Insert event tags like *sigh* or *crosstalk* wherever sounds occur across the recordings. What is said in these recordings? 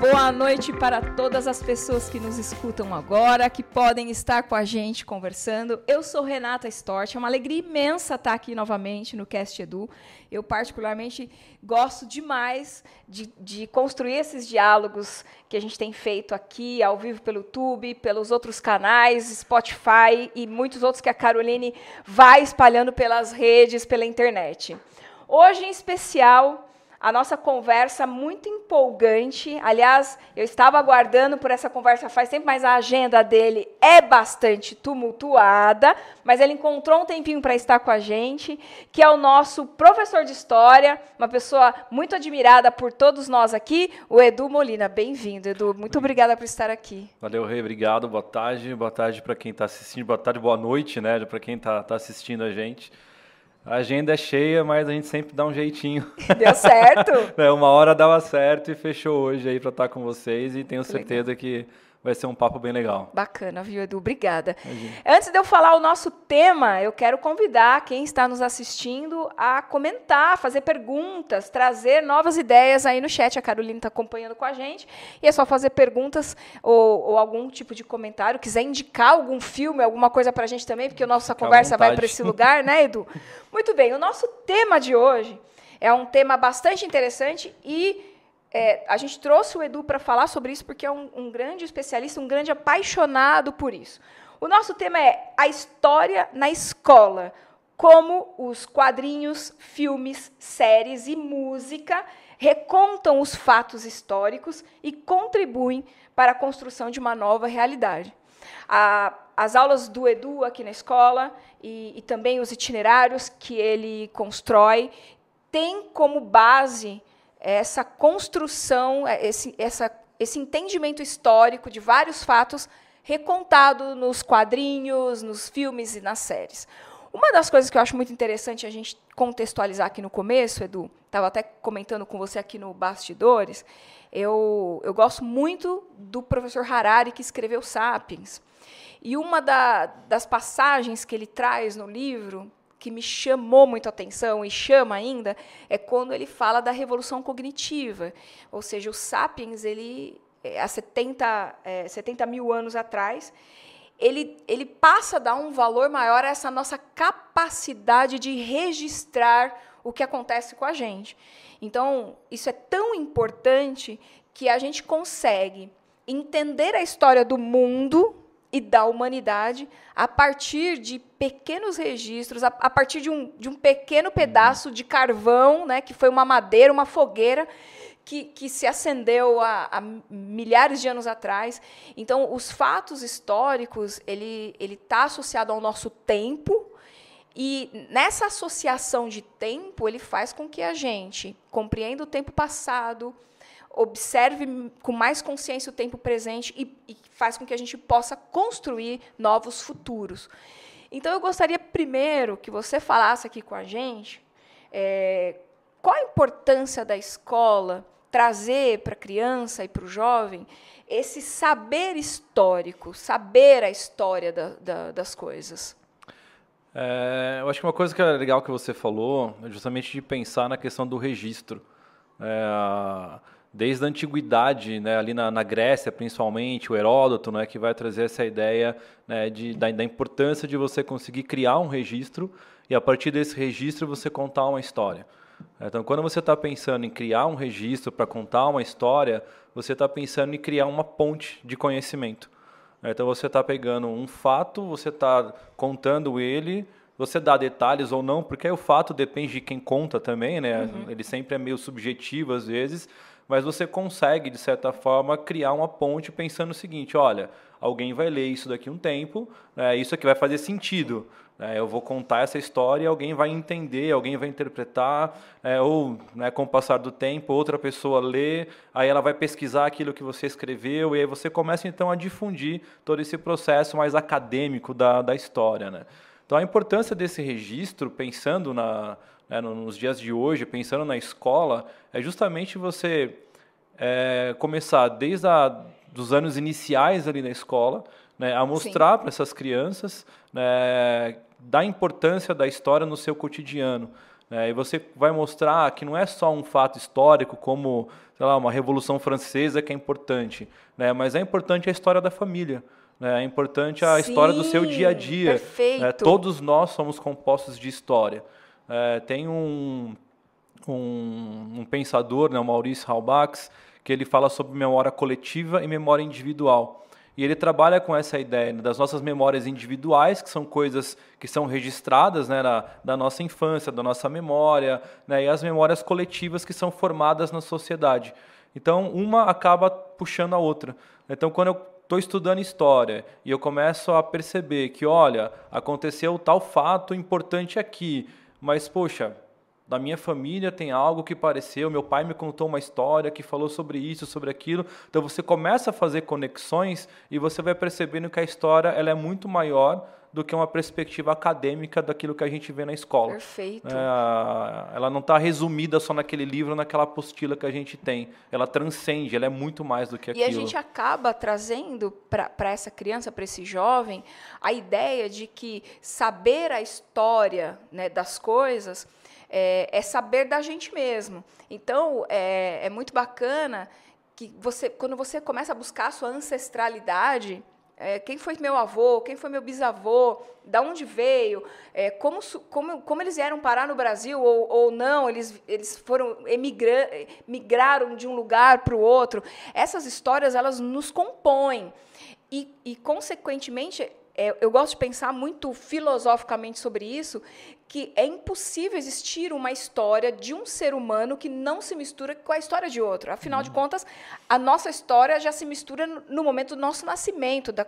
Boa noite para todas as pessoas que nos escutam agora, que podem estar com a gente conversando. Eu sou Renata Stort, é uma alegria imensa estar aqui novamente no Cast Edu. Eu, particularmente, gosto demais de, de construir esses diálogos que a gente tem feito aqui, ao vivo pelo YouTube, pelos outros canais, Spotify e muitos outros que a Caroline vai espalhando pelas redes, pela internet. Hoje, em especial, a nossa conversa muito empolgante. Aliás, eu estava aguardando por essa conversa faz tempo, mas a agenda dele é bastante tumultuada. Mas ele encontrou um tempinho para estar com a gente, que é o nosso professor de história, uma pessoa muito admirada por todos nós aqui, o Edu Molina. Bem-vindo, Edu. Muito obrigada por estar aqui. Valeu, Rei. Obrigado. Boa tarde. Boa tarde para quem está assistindo. Boa tarde, boa noite, né? Para quem está tá assistindo a gente. A agenda é cheia, mas a gente sempre dá um jeitinho. *laughs* Deu certo? *laughs* é, uma hora dava certo e fechou hoje aí para estar com vocês e tenho certeza que vai ser um papo bem legal. Bacana, viu, Edu? Obrigada. Imagina. Antes de eu falar o nosso tema, eu quero convidar quem está nos assistindo a comentar, fazer perguntas, trazer novas ideias aí no chat. A Carolina está acompanhando com a gente. E é só fazer perguntas ou, ou algum tipo de comentário. Quiser indicar algum filme, alguma coisa para a gente também, porque a nossa Fica conversa vai para esse lugar, né, Edu? *laughs* Muito bem, o nosso tema de hoje é um tema bastante interessante e é, a gente trouxe o Edu para falar sobre isso porque é um, um, grande especialista, um grande apaixonado por isso. O nosso tema é a história na escola, como os quadrinhos, filmes, séries e música recontam os fatos históricos e contribuem para a construção de uma nova realidade. A, as aulas do Edu aqui na escola e, e também os itinerários que ele constrói têm como base essa construção, é, esse, essa, esse entendimento histórico de vários fatos recontado nos quadrinhos, nos filmes e nas séries. Uma das coisas que eu acho muito interessante a gente contextualizar aqui no começo, Edu, estava até comentando com você aqui no Bastidores, eu, eu gosto muito do professor Harari, que escreveu Sapiens. E uma da, das passagens que ele traz no livro que me chamou muito a atenção e chama ainda é quando ele fala da revolução cognitiva. Ou seja, o Sapiens, ele, é, há 70, é, 70 mil anos atrás, ele, ele passa a dar um valor maior a essa nossa capacidade de registrar o que acontece com a gente. Então, isso é tão importante que a gente consegue entender a história do mundo e da humanidade a partir de pequenos registros, a, a partir de um, de um pequeno pedaço de carvão, né, que foi uma madeira, uma fogueira, que, que se acendeu há, há, milhares de anos atrás. Então, os fatos históricos ele ele está associado ao nosso tempo e nessa associação de tempo ele faz com que a gente compreenda o tempo passado, observe com mais consciência o tempo presente e, e faz com que a gente possa construir novos futuros. Então, eu gostaria primeiro que você falasse aqui com a gente é, qual a importância da escola trazer para a criança e para o jovem esse saber histórico, saber a história da, da, das coisas. É, eu acho que uma coisa que é legal que você falou é justamente de pensar na questão do registro. É, desde a antiguidade, né, ali na, na, Grécia principalmente, o Heródoto, né, que vai trazer essa ideia né, de, da, da, importância de você conseguir criar um registro e a partir desse registro você contar uma história. Então, quando você está pensando em criar um registro para contar uma história, você está pensando em criar uma ponte de conhecimento. Então, você está pegando um fato, você está contando ele, você dá detalhes ou não, porque o fato depende de quem conta também, né? Uhum. Ele sempre é meio subjetivo às vezes, mas você consegue, de certa forma, criar uma ponte pensando o seguinte: olha, alguém vai ler isso daqui um tempo, né, isso aqui vai fazer sentido. Né, eu vou contar essa história e alguém vai entender, alguém vai interpretar, é, ou né, com o passar do tempo, outra pessoa lê, aí ela vai pesquisar aquilo que você escreveu, e aí você começa então a difundir todo esse processo mais acadêmico da, da história. Né? Então a importância desse registro, pensando na, né, nos dias de hoje, pensando na escola, é justamente você é, começar desde a, dos anos iniciais ali na escola, né, a mostrar para essas crianças né, da importância da história no seu cotidiano. Né? E você vai mostrar que não é só um fato histórico como sei lá, uma Revolução Francesa que é importante, né? mas é importante a história da família. Né? É importante a Sim, história do seu dia a dia. Perfeito. Todos nós somos compostos de história. É, tem um, um, um, pensador, né, o Maurice Halbach, que ele fala sobre memória coletiva e memória individual. E ele trabalha com essa ideia né, das nossas memórias individuais, que são coisas que são registradas né, na, da nossa infância, da nossa memória, né, e as memórias coletivas que são formadas na sociedade. Então, uma acaba puxando a outra. Então, quando eu estou estudando história e eu começo a perceber que, olha, aconteceu tal fato importante aqui, mas, poxa, da minha família tem algo que pareceu, meu pai me contou uma história que falou sobre isso, sobre aquilo. Então você começa a fazer conexões e você vai percebendo que a história ela é muito maior do que uma perspectiva acadêmica daquilo que a gente vê na escola. Perfeito. É, ela não está resumida só naquele livro, naquela apostila que a gente tem. Ela transcende, ela é muito mais do que aquilo. E a gente acaba trazendo para essa criança, para esse jovem, a ideia de que saber a história né, das coisas é, é, saber da gente mesmo. Então, é, é muito bacana que você, quando você começa a buscar a sua ancestralidade, é, quem foi meu avô, quem foi meu bisavô, da onde veio, é, como, como, como eles vieram parar no Brasil ou, ou não, eles, eles foram emigra, migraram de um lugar para o outro. Essas histórias elas nos compõem e, e consequentemente, é, eu gosto de pensar muito filosoficamente sobre isso, que é impossível existir uma história de um ser humano que não se mistura com a história de outro. Afinal uhum. de contas, a nossa história já se mistura no momento do nosso nascimento, da,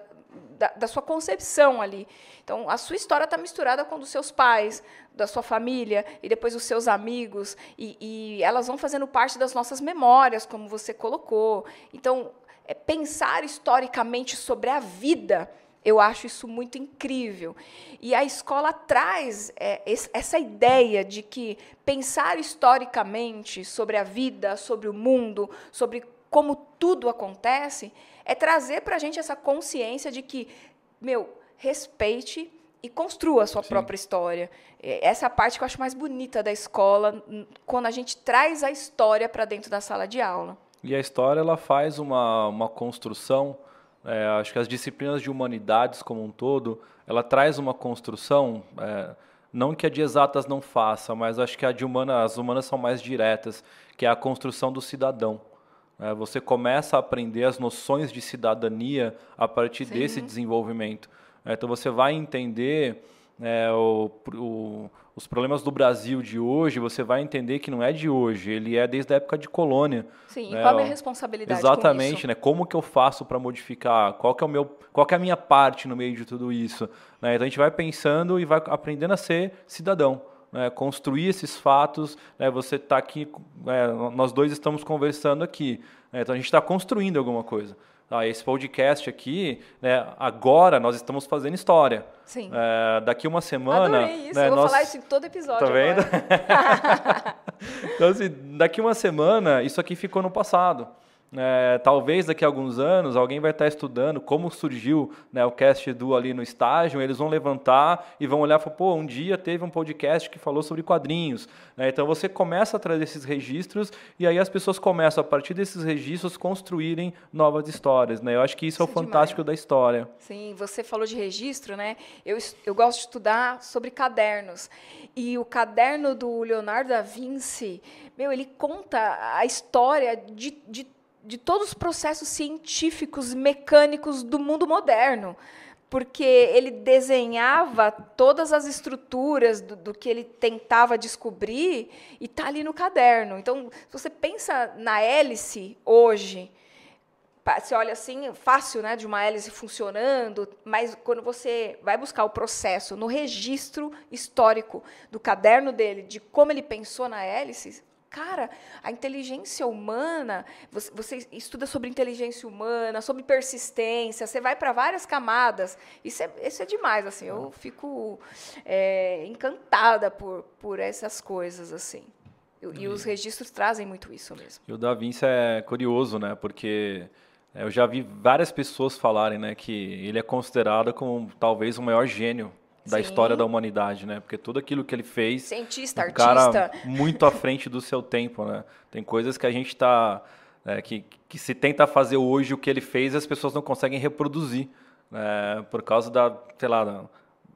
da, da sua concepção ali. Então, a sua história está misturada com a dos seus pais, da sua família e depois dos seus amigos, e, e elas vão fazendo parte das nossas memórias, como você colocou. Então, é pensar historicamente sobre a vida eu acho isso muito incrível. E a escola traz é, essa ideia de que pensar historicamente sobre a vida, sobre o mundo, sobre como tudo acontece, é trazer para a gente essa consciência de que, meu, respeite e construa a sua Sim. própria história. Essa é a parte que eu acho mais bonita da escola, quando a gente traz a história para dentro da sala de aula. E a história ela faz uma, uma construção é, acho que as disciplinas de humanidades como um todo, ela traz uma construção, é, não que a de exatas não faça, mas acho que a de humana, as humanas são mais diretas, que é a construção do cidadão. É, você começa a aprender as noções de cidadania a partir Sim. desse desenvolvimento. É, então você vai entender é, o, o, os problemas do Brasil de hoje, você vai entender que não é de hoje, ele é desde a época de colônia. Sim, né? e qual é a minha responsabilidade Exatamente, né? Como que eu faço para modificar? Qual que é o meu, qual que é a minha parte no meio de tudo isso? Né? Então a gente vai pensando e vai aprendendo a ser cidadão. Né, construir esses fatos, né, você está aqui, é, nós dois estamos conversando aqui, né, então a gente está construindo alguma coisa ah, esse podcast aqui, né, agora nós estamos fazendo história. Sim. É, daqui uma semana. Adorei isso, né, eu vou nós... falar isso em todo episódio. Tá vendo? *laughs* então, assim, daqui uma semana, isso aqui ficou no passado. É, talvez daqui a alguns anos alguém vai estar estudando como surgiu né, o Cast do ali no estágio, eles vão levantar e vão olhar e falar, pô, um dia teve um podcast que falou sobre quadrinhos. Né, então você começa a trazer esses registros e aí as pessoas começam, a partir desses registros, construírem novas histórias. Né? Eu acho que isso, isso é o é fantástico da história. Sim, você falou de registro, né? Eu, eu gosto de estudar sobre cadernos. E o caderno do Leonardo da Vinci, meu, ele conta a história de, de de todos os processos científicos, mecânicos do mundo moderno, porque ele desenhava todas as estruturas do, do que ele tentava descobrir e está ali no caderno. Então, se você pensa na hélice hoje, você olha assim, fácil, né, de uma hélice funcionando, mas quando você vai buscar o processo no registro histórico do caderno dele, de como ele pensou na hélice, Cara, a inteligência humana, você, você, estuda sobre inteligência humana, sobre persistência, você vai para várias camadas. Isso é, isso é demais, assim. Eu fico é, encantada por, por essas coisas, assim. E, e, os registros trazem muito isso mesmo. E o Da Vinci é curioso, né? Porque é, eu já vi várias pessoas falarem né, que ele é considerado como talvez o maior gênio da Sim. história da humanidade, né? Porque tudo aquilo que ele fez, Cientista, um artista. cara muito à frente do seu tempo, né? Tem coisas que a gente está que, que se tenta fazer hoje o que ele fez, as pessoas não conseguem reproduzir, né? Por causa da, sei lá, da,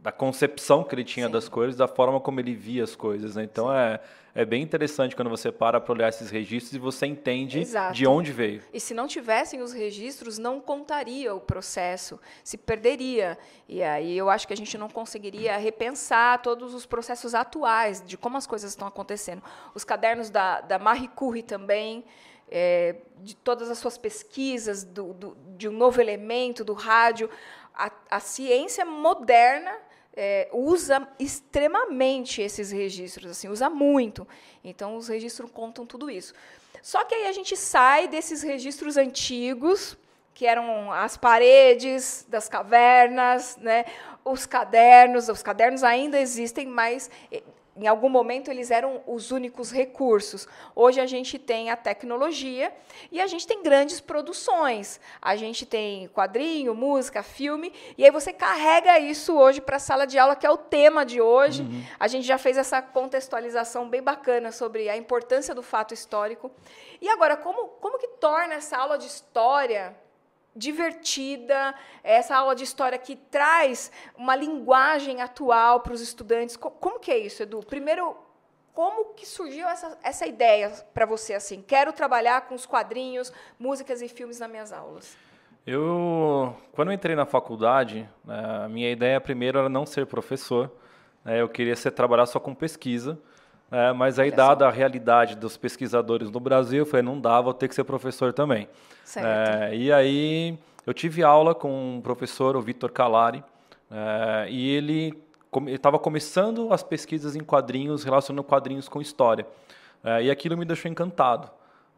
da concepção que ele tinha Sim. das coisas, da forma como ele via as coisas, né? Então é é bem interessante quando você para para olhar esses registros e você entende Exato. de onde veio. E se não tivessem os registros, não contaria o processo, se perderia. E aí eu acho que a gente não conseguiria repensar todos os processos atuais de como as coisas estão acontecendo. Os cadernos da, da Marie Curie também, é, de todas as suas pesquisas, do, do, de um novo elemento, do rádio. A, a ciência moderna é, usa extremamente esses registros, assim, usa muito. Então, os registros contam tudo isso. Só que aí a gente sai desses registros antigos, que eram as paredes das cavernas, né, os cadernos. Os cadernos ainda existem, mas em algum momento eles eram os únicos recursos. Hoje a gente tem a tecnologia e a gente tem grandes produções. A gente tem quadrinho, música, filme, e aí você carrega isso hoje para a sala de aula, que é o tema de hoje. Uhum. A gente já fez essa contextualização bem bacana sobre a importância do fato histórico. E agora, como, como que torna essa aula de história divertida, essa aula de história que traz uma linguagem atual para os estudantes. Como que é isso, Edu? Primeiro, como que surgiu essa, essa ideia para você assim? Quero trabalhar com os quadrinhos, músicas e filmes nas minhas aulas. Eu, quando eu entrei na faculdade, né, a minha ideia primeiro era não ser professor. Né, eu queria ser trabalhar só com pesquisa. É, mas aí, dada a realidade dos pesquisadores no Brasil, eu falei, não dá, vou ter que ser professor também. É, e aí, eu tive aula com um professor, o Vitor Calari, é, e ele estava começando as pesquisas em quadrinhos, relacionando quadrinhos com história. É, e aquilo me deixou encantado.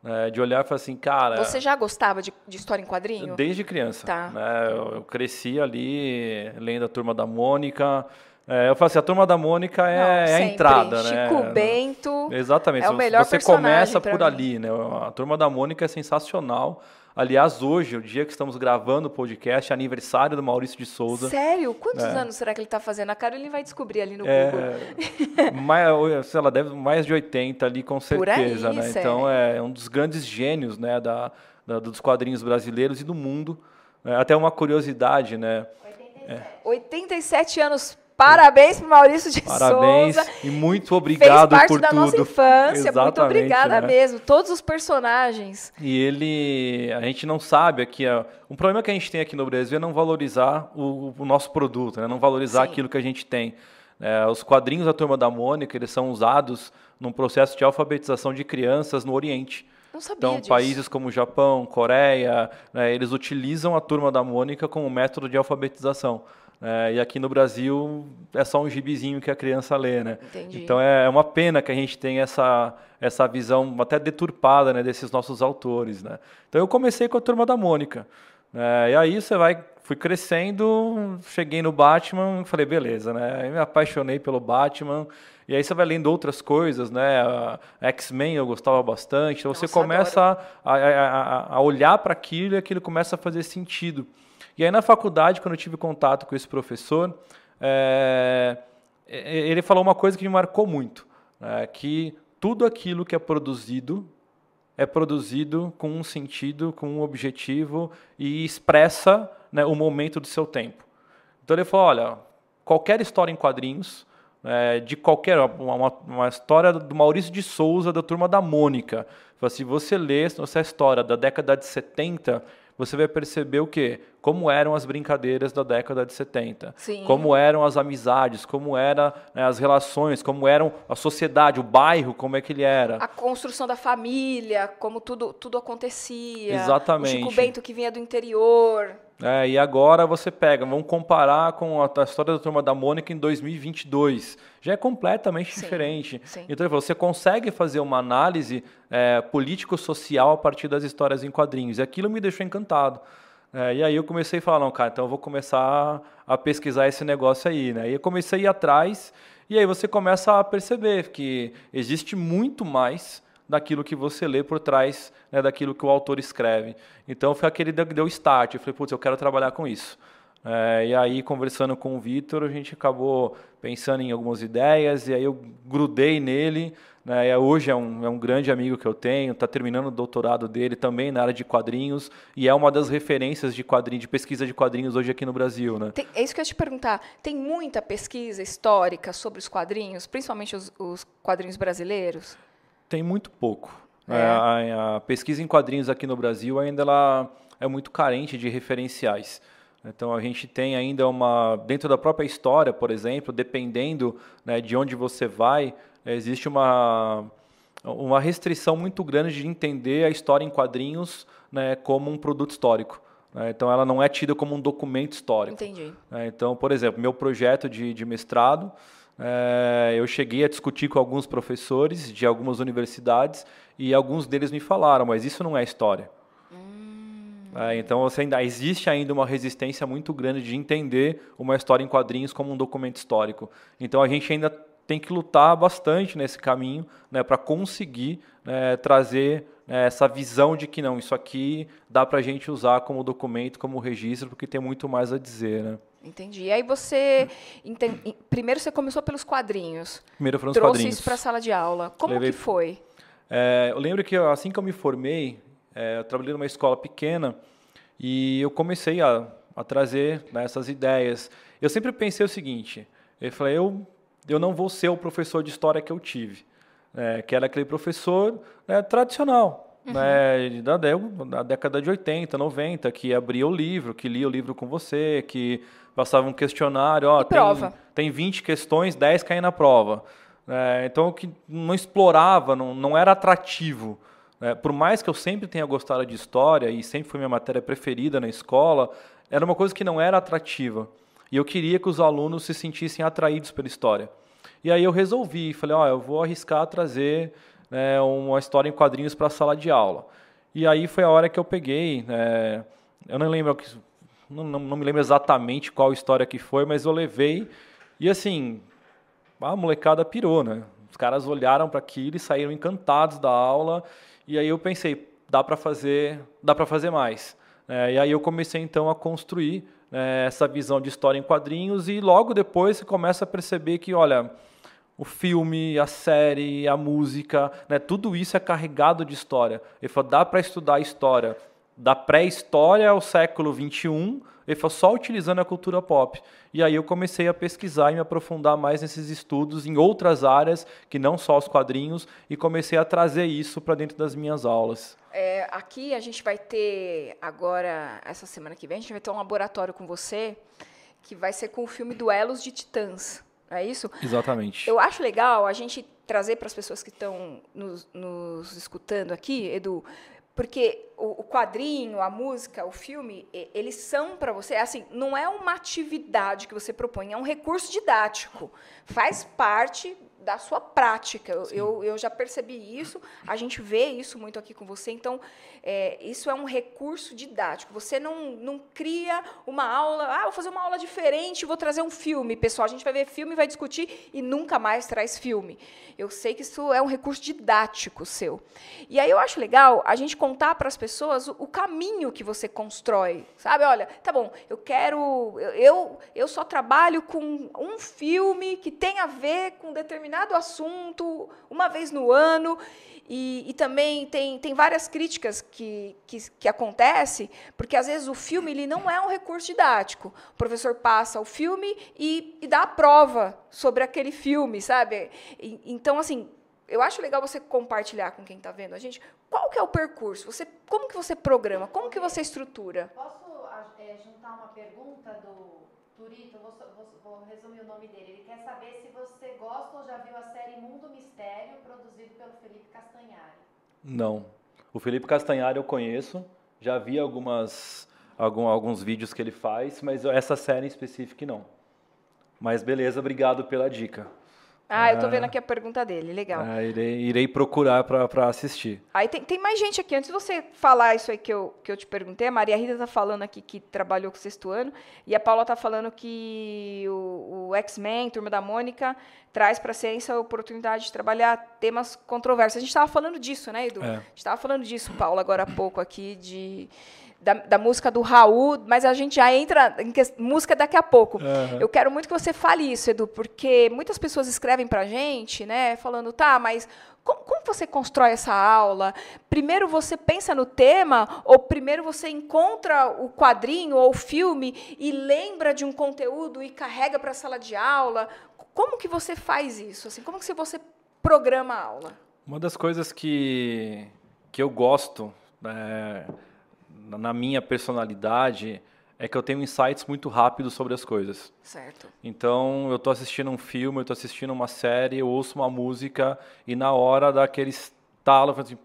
É, de olhar e falar assim, cara. Você já gostava de, de história em quadrinho? Desde criança. Tá. Né, eu, eu cresci ali, lendo a Turma da Mônica, é, eu falo assim, a turma da Mônica é, Não, é a entrada, Chico né? Chico Bento. Exatamente. É o melhor Você começa por mim. ali, né? A turma da Mônica é sensacional. Aliás, hoje, o dia que estamos gravando o podcast, é aniversário do Maurício de Souza. Sério? Quantos É. anos será que ele está fazendo? A Carolina vai descobrir ali no Google. É, *laughs* mais, sei lá, deve mais de 80 ali, com Por aí, certeza, né? Então, é um dos grandes gênios, né, da, da- dos quadrinhos brasileiros e do mundo. É, até uma curiosidade, né? 87 anos. Parabéns para Maurício de Parabéns Souza. e muito obrigado Fez parte por da tudo. nossa infância. Muito Exatamente, obrigada né? mesmo. Todos os personagens. E ele, a gente não sabe aqui, um problema que a gente tem aqui no Brasil é não valorizar o, o nosso produto, né? não valorizar Sim. aquilo que a gente tem. É, os quadrinhos da Turma da Mônica, eles são usados num processo de alfabetização de crianças no Oriente. Não sabia Então, disso. países como Japão, Coreia, né, eles utilizam a Turma da Mônica como método de alfabetização. É, e aqui no Brasil é só um gibizinho que a criança lê, né? Entendi. Então é é uma pena que a gente tenha essa, essa visão até deturpada né, desses nossos autores, né? Então eu comecei com a Turma da Mônica. né, e aí você vai, fui crescendo, cheguei no Batman, falei, beleza, né? Aí me apaixonei pelo Batman. E aí você vai lendo outras coisas, né? X-Men eu gostava bastante. Então você Nossa, começa a, a- a- a olhar para aquilo e aquilo começa a fazer sentido. E aí na faculdade, quando eu tive contato com esse professor, é, ele falou uma coisa que me marcou muito, né, que tudo aquilo que é produzido é produzido com um sentido, com um objetivo e expressa né, o momento do seu tempo. Então ele falou, olha, qualquer história em quadrinhos, é, de qualquer, uma, uma- história do Maurício de Souza, da Turma da Mônica, se você lê essa história da década de 70, você vai perceber o quê? Como eram as brincadeiras da década de 70. Sim. Como eram as amizades, como eram né, as relações, como eram a sociedade, o bairro, como é que ele era. A construção da família, como tudo, tudo acontecia. Exatamente. O Chico Bento que vinha do interior. É, e agora você pega, vamos comparar com a, a história da Turma da Mônica em 2022. Já é completamente Sim, diferente. sim. Então, você consegue fazer uma análise é, político-social a partir das histórias em quadrinhos. E aquilo me deixou encantado. É, e aí eu comecei a falar, não, cara, então eu vou começar a pesquisar esse negócio aí. Né? E eu comecei a ir atrás, e aí você começa a perceber que existe muito mais daquilo que você lê por trás né, daquilo que o autor escreve. Então foi aquele que deu start. Eu falei, putz, eu quero trabalhar com isso. É, e aí, conversando com o Vitor, a gente acabou pensando em algumas ideias, e aí eu grudei nele. Né, hoje é um, é um grande amigo que eu tenho, está terminando o doutorado dele também na área de quadrinhos, e é uma das referências de de pesquisa de quadrinhos hoje aqui no Brasil. Né? Tem, é isso que eu ia te perguntar. Tem muita pesquisa histórica sobre os quadrinhos, principalmente os, os quadrinhos brasileiros? Tem muito pouco. É. A, a pesquisa em quadrinhos aqui no Brasil ainda ela é muito carente de referenciais. Então a gente tem ainda uma dentro da própria história, por exemplo, dependendo né, de onde você vai, existe uma uma restrição muito grande de entender a história em quadrinhos né, como um produto histórico. Né? Então ela não é tida como um documento histórico. Entendi. Né? Então, por exemplo, meu projeto de, de mestrado, é, eu cheguei a discutir com alguns professores de algumas universidades e alguns deles me falaram, mas isso não é história. É, então você ainda, existe ainda uma resistência muito grande de entender uma história em quadrinhos como um documento histórico. Então a gente ainda tem que lutar bastante nesse caminho né, para conseguir né, trazer né, essa visão de que não, isso aqui dá para a gente usar como documento, como registro, porque tem muito mais a dizer. Né? Entendi. E aí você. Primeiro você começou pelos quadrinhos. Primeiro foram os trouxe quadrinhos. isso para a sala de aula. Como Levei... que foi? É, eu lembro que assim que eu me formei, é, eu trabalhei numa escola pequena e eu comecei a, a trazer né, essas ideias. Eu sempre pensei o seguinte: eu falei, eu, eu não vou ser o professor de história que eu tive, né, que era aquele professor né, tradicional, uhum. né, da, da década de 80, 90, que abria o livro, que lia o livro com você, que passava um questionário, ó, tem, prova. tem 20 questões, 10 caem na prova. É, então, que não explorava, não, não era atrativo. É, por mais que eu sempre tenha gostado de história e sempre foi minha matéria preferida na escola, era uma coisa que não era atrativa. E eu queria que os alunos se sentissem atraídos pela história. E aí eu resolvi, falei, ó, oh, eu vou arriscar trazer né, uma história em quadrinhos para a sala de aula. E aí foi a hora que eu peguei, é, eu não lembro, não, não, não me lembro exatamente qual história que foi, mas eu levei e assim, a molecada pirou, né? Os caras olharam para aquilo e saíram encantados da aula e aí eu pensei, dá para fazer, dá para fazer mais. É, e aí eu comecei então a construir né, essa visão de história em quadrinhos e logo depois você começa a perceber que, olha, o filme, a série, a música, né, tudo isso é carregado de história. Ele falou, dá para estudar história da pré-história ao século 21 ele foi só utilizando a cultura pop. E aí eu comecei a pesquisar e me aprofundar mais nesses estudos em outras áreas, que não só os quadrinhos, e comecei a trazer isso para dentro das minhas aulas. É, aqui a gente vai ter, agora, essa semana que vem, a gente vai ter um laboratório com você, que vai ser com o filme Duelos de Titãs. É isso? Exatamente. Eu acho legal a gente trazer para as pessoas que estão nos, nos escutando aqui, Edu, porque o, quadrinho, a música, o filme, eles são para você, assim, não é uma atividade que você propõe, é um recurso didático. Faz parte da sua prática. Eu, eu, eu, já percebi isso, a gente vê isso muito aqui com você. Então, é, isso é um recurso didático. Você não, não cria uma aula, ah, vou fazer uma aula diferente, vou trazer um filme. Pessoal, a gente vai ver filme, vai discutir e nunca mais traz filme. Eu sei que isso é um recurso didático seu. E aí eu acho legal a gente contar para as pessoas o, o, caminho que você constrói. Sabe, olha, tá bom, eu quero. Eu, eu só trabalho com um filme que tem a ver com determinado determinado assunto uma vez no ano. E, e, também tem, tem várias críticas que, que, que acontecem, porque às vezes o filme ele não é um recurso didático. O professor passa o filme e, e dá a prova sobre aquele filme, sabe? E, então, assim, eu acho legal você compartilhar com quem está vendo a gente qual que é o percurso, você, como que você programa, como que você estrutura. Posso é, juntar uma pergunta do Turito, vou, vou, vou, resumir o nome dele. Ele quer saber se você gosta ou já viu a série Mundo Mistério, produzido pelo Felipe Castanhari. Não. O Felipe Castanhari eu conheço, já vi algumas, algum, alguns vídeos que ele faz, mas essa série em específico não. Mas beleza, obrigado pela dica. Ah, eu estou vendo aqui a pergunta dele, legal. Ah, irei, irei procurar para assistir. Aí tem, tem mais gente aqui. Antes de você falar isso aí que eu, que eu te perguntei, a Maria Rita está falando aqui que trabalhou com o sexto ano, e a Paula está falando que o, o X-Men, Turma da Mônica, traz para a ciência a oportunidade de trabalhar temas controversos. A gente estava falando disso, né, Edu? É. A gente estava falando disso, Paula, agora há pouco aqui, de da, da, música do Raul, mas a gente já entra em que, música daqui a pouco. Uhum. Eu quero muito que você fale isso, Edu, porque muitas pessoas escrevem para a gente, né, falando, tá, mas como, como, você constrói essa aula? Primeiro você pensa no tema, ou primeiro você encontra o quadrinho ou o filme e lembra de um conteúdo e carrega para a sala de aula? Como que você faz isso? Assim, como que você programa a aula? Uma das coisas que, que eu gosto né, na minha personalidade, é que eu tenho insights muito rápidos sobre as coisas. Certo. Então, eu estou assistindo um filme, eu estou assistindo uma série, eu ouço uma música e na hora daquele estalo, eu falo assim,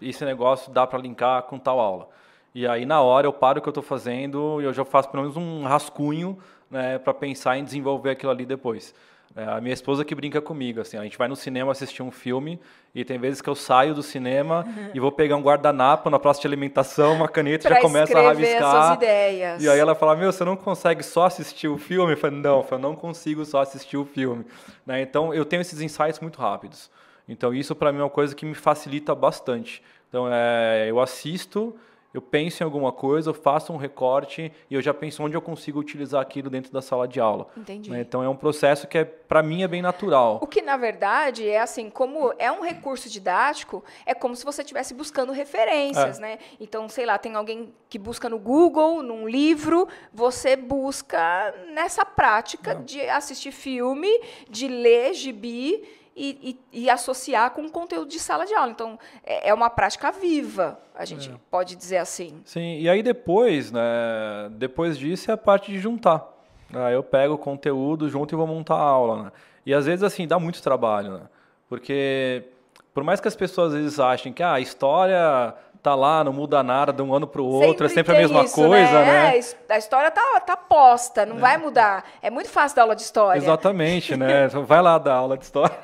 esse negócio dá para linkar com tal aula. E aí, na hora, eu paro o que eu estou fazendo e eu já faço pelo menos um rascunho né, para pensar em desenvolver aquilo ali depois. É, a minha esposa que brinca comigo, assim, a gente vai no cinema assistir um filme e tem vezes que eu saio do cinema *laughs* e vou pegar um guardanapo na praça de alimentação, uma caneta e já começa a rabiscar. As ideias. E aí ela fala: "Meu, você não consegue só assistir o filme?" Eu falo: "Não, eu não consigo só assistir o filme". Né? Então eu tenho esses insights muito rápidos. Então isso para mim é uma coisa que me facilita bastante. Então é, eu assisto eu penso em alguma coisa, eu faço um recorte e eu já penso onde eu consigo utilizar aquilo dentro da sala de aula. Entendi. Né? Então é um processo que é, para mim é bem natural. O que na verdade é assim, como é um recurso didático, é como se você estivesse buscando referências, é. né? Então, sei lá, tem alguém que busca no Google, num livro, você busca nessa prática é. de assistir filme, de ler gibi e, e, e, associar com o conteúdo de sala de aula. Então, é, é uma prática viva, a gente é. pode dizer assim. Sim, e aí depois, né, depois disso é a parte de juntar. Aí eu pego o conteúdo junto e vou montar a aula. Né? E às vezes, assim, dá muito trabalho, né? Porque, por mais que as pessoas às vezes achem que ah, a história tá lá, não muda nada de um ano para o outro, é sempre é sempre a mesma isso, coisa, né? né? É, a história tá, tá posta, não é. vai mudar. É muito fácil dar aula de história. Exatamente, né? *laughs* vai lá dar aula de história.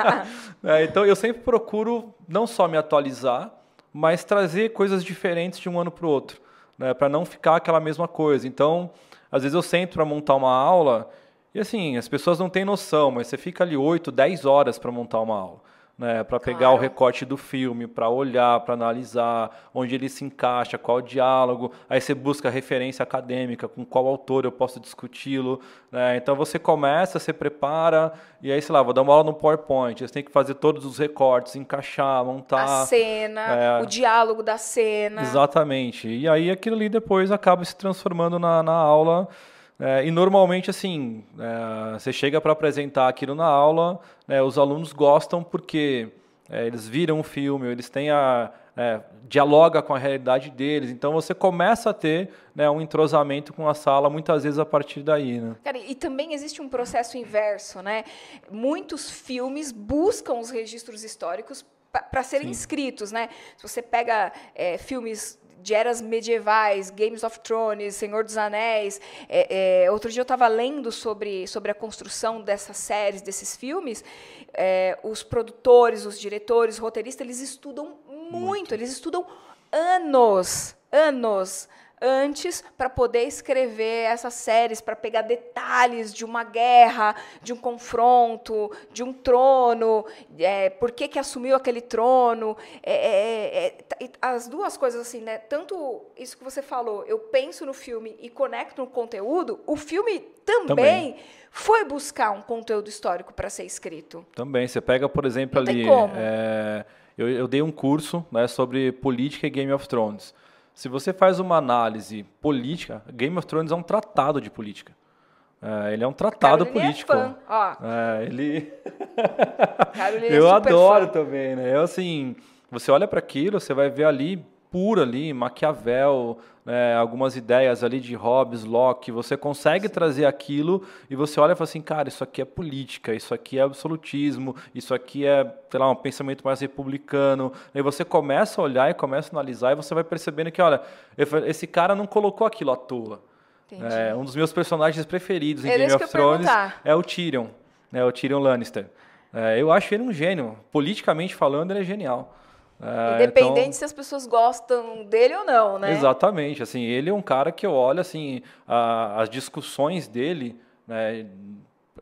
*laughs* é, então eu sempre procuro não só me atualizar, mas trazer coisas diferentes de um ano para o outro, né? Para não ficar aquela mesma coisa. Então, às vezes eu sento para montar uma aula e assim, as pessoas não têm noção, mas você fica ali 8, 10 horas para montar uma aula né, para pegar claro. o recorte do filme, para olhar, para analisar onde ele se encaixa, qual o diálogo. Aí você busca referência acadêmica, com qual autor eu posso discuti-lo. Né? Então você começa, você prepara, e aí, sei lá, vou dar uma aula no PowerPoint. Você tem que fazer todos os recortes, encaixar, montar. A cena, é, o diálogo da cena. Exatamente. E aí aquilo ali depois acaba se transformando na, na aula é, e normalmente, assim, é, você chega para apresentar aquilo na aula, né, os alunos gostam porque é, eles viram o filme, eles têm a. É, dialoga com a realidade deles. Então você começa a ter né, um entrosamento com a sala, muitas vezes a partir daí. Né? Cara, e também existe um processo inverso, né? Muitos filmes buscam os registros históricos para serem Sim. escritos, né? Se você pega é, filmes de eras medievais, Games of Thrones, Senhor dos Anéis. É, é, outro dia eu estava lendo sobre, sobre a construção dessas séries, desses filmes. É, os produtores, os diretores, os roteiristas, eles estudam muito, muito. eles estudam anos, anos antes para poder escrever essas séries, para pegar detalhes de uma guerra, de um confronto, de um trono, é, por que, que assumiu aquele trono. É, é, é as duas coisas, assim, né? Tanto isso que você falou, eu penso no filme e conecto no conteúdo, o filme também. também. Foi buscar um conteúdo histórico para ser escrito. Também. Você pega, por exemplo, Não ali. É, eu, eu, dei um curso né, sobre política e Game of Thrones. Se você faz uma análise política, Game of Thrones é um tratado de política. É, ele é um tratado político. É fã. Ó. É, ele. É *laughs* eu adoro fã. também, né? Eu, assim, você olha para aquilo, você vai ver ali pura ali, Maquiavel, né, algumas ideias ali de Hobbes, Locke, você consegue Sim. trazer aquilo e você olha e fala assim, cara, isso aqui é política, isso aqui é absolutismo, isso aqui é, sei lá, um pensamento mais republicano. E você começa a olhar e começa a analisar e você vai percebendo que, olha, esse cara não colocou aquilo à toa. É, um dos meus personagens preferidos em Game of Thrones é o Tyrion, né, o Tyrion Lannister. É, eu acho ele um gênio. Politicamente falando, ele é genial. É, Independente então, se as pessoas gostam dele ou não, né? Exatamente. Assim, ele é um cara que eu olho assim, a, as discussões dele, né,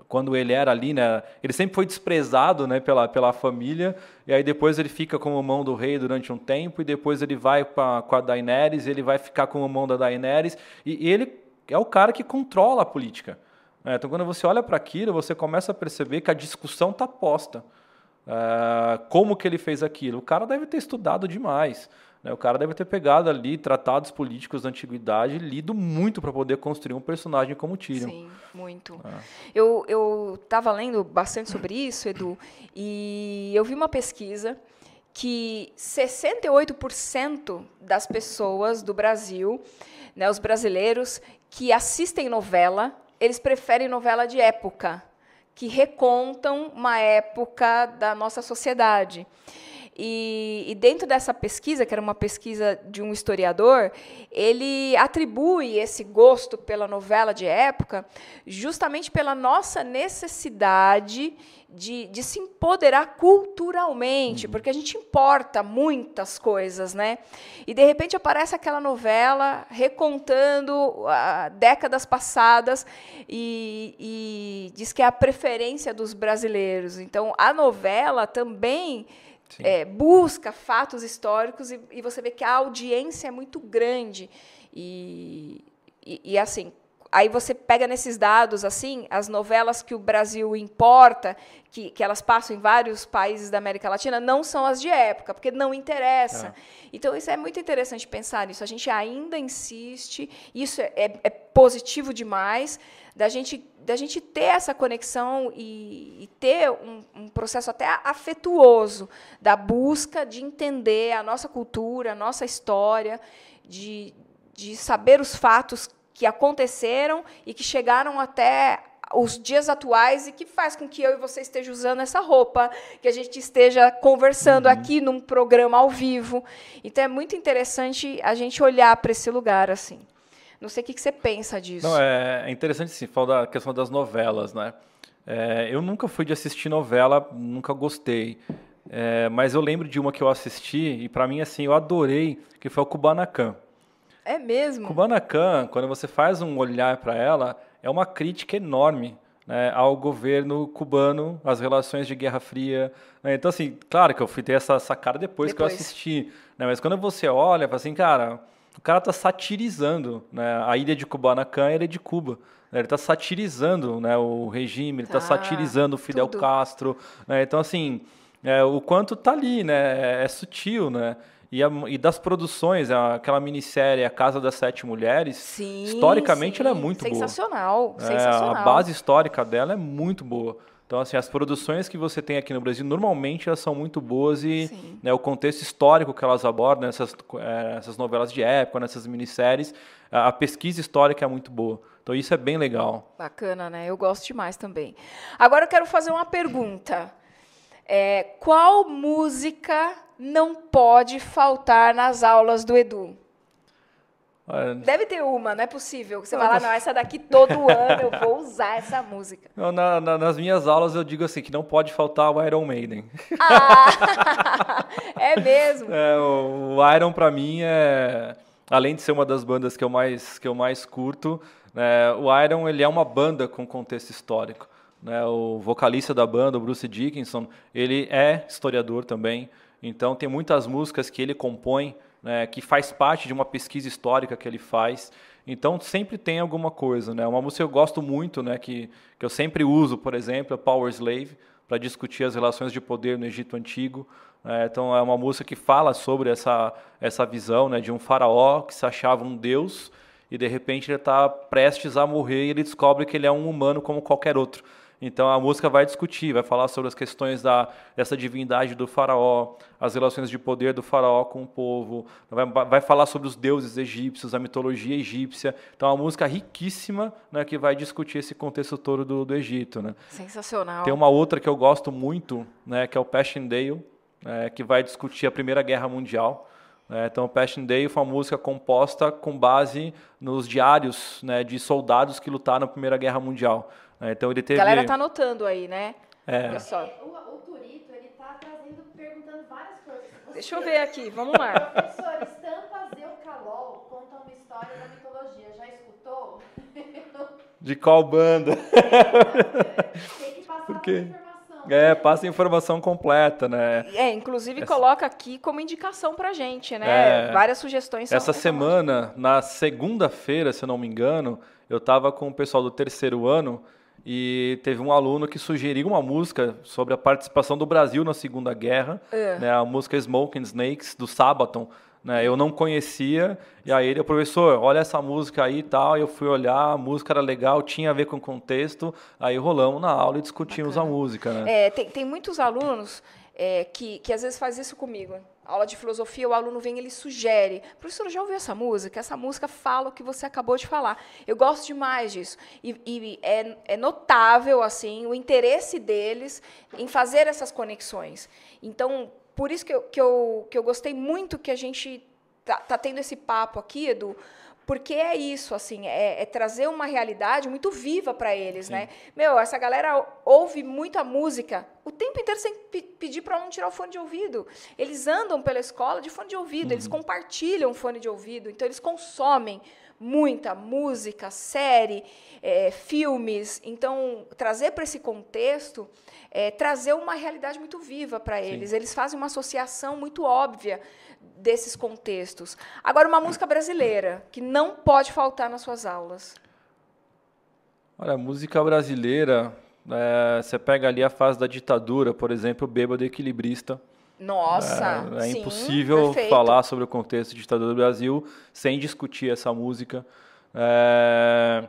quando ele era ali, né? Ele sempre foi desprezado, né, pela, pela família, e aí depois ele fica como mão do rei durante um tempo, e depois ele vai pra, com a Daenerys, ele vai ficar como mão da Daenerys, e, e ele é o cara que controla a política. Né? Então, quando você olha para aquilo, você começa a perceber que a discussão está posta. Uh, como que ele fez aquilo? O cara deve ter estudado demais. Né? O cara deve ter pegado ali tratados políticos da antiguidade lido muito para poder construir um personagem como Tyrion. Sim, muito. É. Eu estava lendo bastante sobre isso, Edu, e eu vi uma pesquisa que 68% das pessoas do Brasil, né, os brasileiros que assistem novela, eles preferem novela de época, que recontam uma época da nossa sociedade. E, e, dentro dessa pesquisa, que era uma pesquisa de um historiador, ele atribui esse gosto pela novela de época justamente pela nossa necessidade de, de se empoderar culturalmente, uhum. porque a gente importa muitas coisas, né? E de repente aparece aquela novela recontando décadas passadas e, e diz que é a preferência dos brasileiros. Então, a novela também é, busca fatos históricos e, e, você vê que a audiência é muito grande. E, e, e, assim, aí você pega nesses dados, assim, as novelas que o Brasil importa, que, que elas passam em vários países da América Latina, não são as de época, porque não interessa. É. Então, isso é muito interessante pensar nisso. A gente ainda insiste, isso é, é, é positivo demais, da gente, da gente ter essa conexão e, e ter um, um, processo até afetuoso da busca de entender a nossa cultura, a nossa história, de, de saber os fatos que aconteceram e que chegaram até os dias atuais e que faz com que eu e você esteja usando essa roupa, que a gente esteja conversando uhum. aqui num programa ao vivo. Então é muito interessante a gente olhar para esse lugar assim. Não sei o que, você pensa disso. Não, é, é interessante sim, falar da questão das novelas, né? É, eu nunca fui de assistir novela, nunca gostei. É, mas eu lembro de uma que eu assisti e para mim assim eu adorei, que foi o Kubanacan. É mesmo? Kubanacan, quando você faz um olhar para ela, é uma crítica enorme né, ao governo cubano, às relações de Guerra Fria. Né? Então, assim, claro que eu fui ter essa sacada depois, depois. que eu assisti. Né? Mas quando você olha, fala assim, cara, o cara está satirizando né? a ilha de Kubanacan a ilha de Cuba. Né? Ele está satirizando né, o regime, ele está tá satirizando o Fidel tudo. Castro. Então, assim, é, o quanto está ali, né? É, é sutil, né? E, a, e, das produções, aquela minissérie A Casa das Sete Mulheres, sim, historicamente sim. ela é muito sensacional, boa. Sensacional. É, a base histórica dela é muito boa. Então, assim, as produções que você tem aqui no Brasil, normalmente elas são muito boas e né, o contexto histórico que elas abordam, nessas, é, essas novelas de época, nessas minisséries, a pesquisa histórica é muito boa. Então, isso é bem legal. Bacana, né? Eu gosto demais também. Agora, eu quero fazer uma pergunta. É, qual música não pode faltar nas aulas do Edu? Deve ter uma, não é possível. Você vai lá, não, essa daqui todo *laughs* ano eu vou usar essa música. Na, na, nas minhas aulas eu digo assim, que não pode faltar o Iron Maiden. Ah, *laughs* é mesmo? É, o, o Iron para mim é, além de ser uma das bandas que eu mais, que eu mais curto, né, o Iron ele é uma banda com contexto histórico. Né, o vocalista da banda, o Bruce Dickinson, ele é historiador também, então tem muitas músicas que ele compõe né, que faz parte de uma pesquisa histórica que ele faz. Então sempre tem alguma coisa, né? Uma música que eu gosto muito, né, que, que eu sempre uso, por exemplo, é Power Slave, para discutir as relações de poder no Egito Antigo. É, então é uma música que fala sobre essa, essa visão né, de um faraó que se achava um deus e de repente ele está prestes a morrer e ele descobre que ele é um humano como qualquer outro. Então a música vai discutir, vai falar sobre as questões da, dessa divindade do faraó, as relações de poder do faraó com o povo, vai, vai falar sobre os deuses egípcios, a mitologia egípcia. Então é uma música riquíssima né, que vai discutir esse contexto todo do, do Egito. Né. Sensacional. Tem uma outra que eu gosto muito, né, que é o Passchendaele, é, que vai discutir a Primeira Guerra Mundial. É, então, Passchendaele foi uma música composta com base nos diários né, de soldados que lutaram na Primeira Guerra Mundial. É, então ele teve. A galera tá anotando aí, né? É. O, o Turito, ele tá trazendo, perguntando várias coisas. Você, Deixa eu ver aqui, vamos lá. Professor, estampas Eucalol contam uma história da mitologia. Já escutou? *laughs* De qual banda? Tem que passar Porque- a informação. É, passa a informação completa, né? É, inclusive Essa- coloca aqui como indicação pra gente, né? É. Várias sugestões. são- Essa semana, na segunda-feira, se eu não me engano, eu estava com o pessoal do terceiro ano e teve um aluno que sugeriu uma música sobre a participação do Brasil na Segunda Guerra, É. né, a música Smoking Snakes, do Sabaton. Né, eu não conhecia, e aí ele, professor, olha essa música aí e tal, eu fui olhar, a música era legal, tinha a ver com o contexto, aí rolamos na aula e discutimos a música, né? É, tem, tem muitos alunos é, que, que às vezes faz isso comigo. Aula de filosofia, o aluno vem e ele sugere. Professor, já ouviu essa música? Essa música fala o que você acabou de falar. Eu gosto demais disso. E, e é, é notável assim o interesse deles em fazer essas conexões. Então, por isso que eu, que eu, que eu gostei muito que a gente tá, tá tendo esse papo aqui, Edu, porque é isso, assim, é, é trazer uma realidade muito viva para eles, né? Meu, essa galera ouve muita música o tempo inteiro sem pe- pedir para um tirar o fone de ouvido. Eles andam pela escola de fone de ouvido, eles compartilham fone de ouvido, então eles consomem muita música, série, é, filmes. Então, trazer para esse contexto é trazer uma realidade muito viva para eles. Eles fazem uma associação muito óbvia desses contextos. Agora, uma música brasileira que não pode faltar nas suas aulas. Olha, música brasileira, é, você pega ali a fase da ditadura, por exemplo, Bêbado Equilibrista. Nossa, É, é sim, impossível perfeito. falar sobre o contexto de ditadura do Brasil sem discutir essa música. É,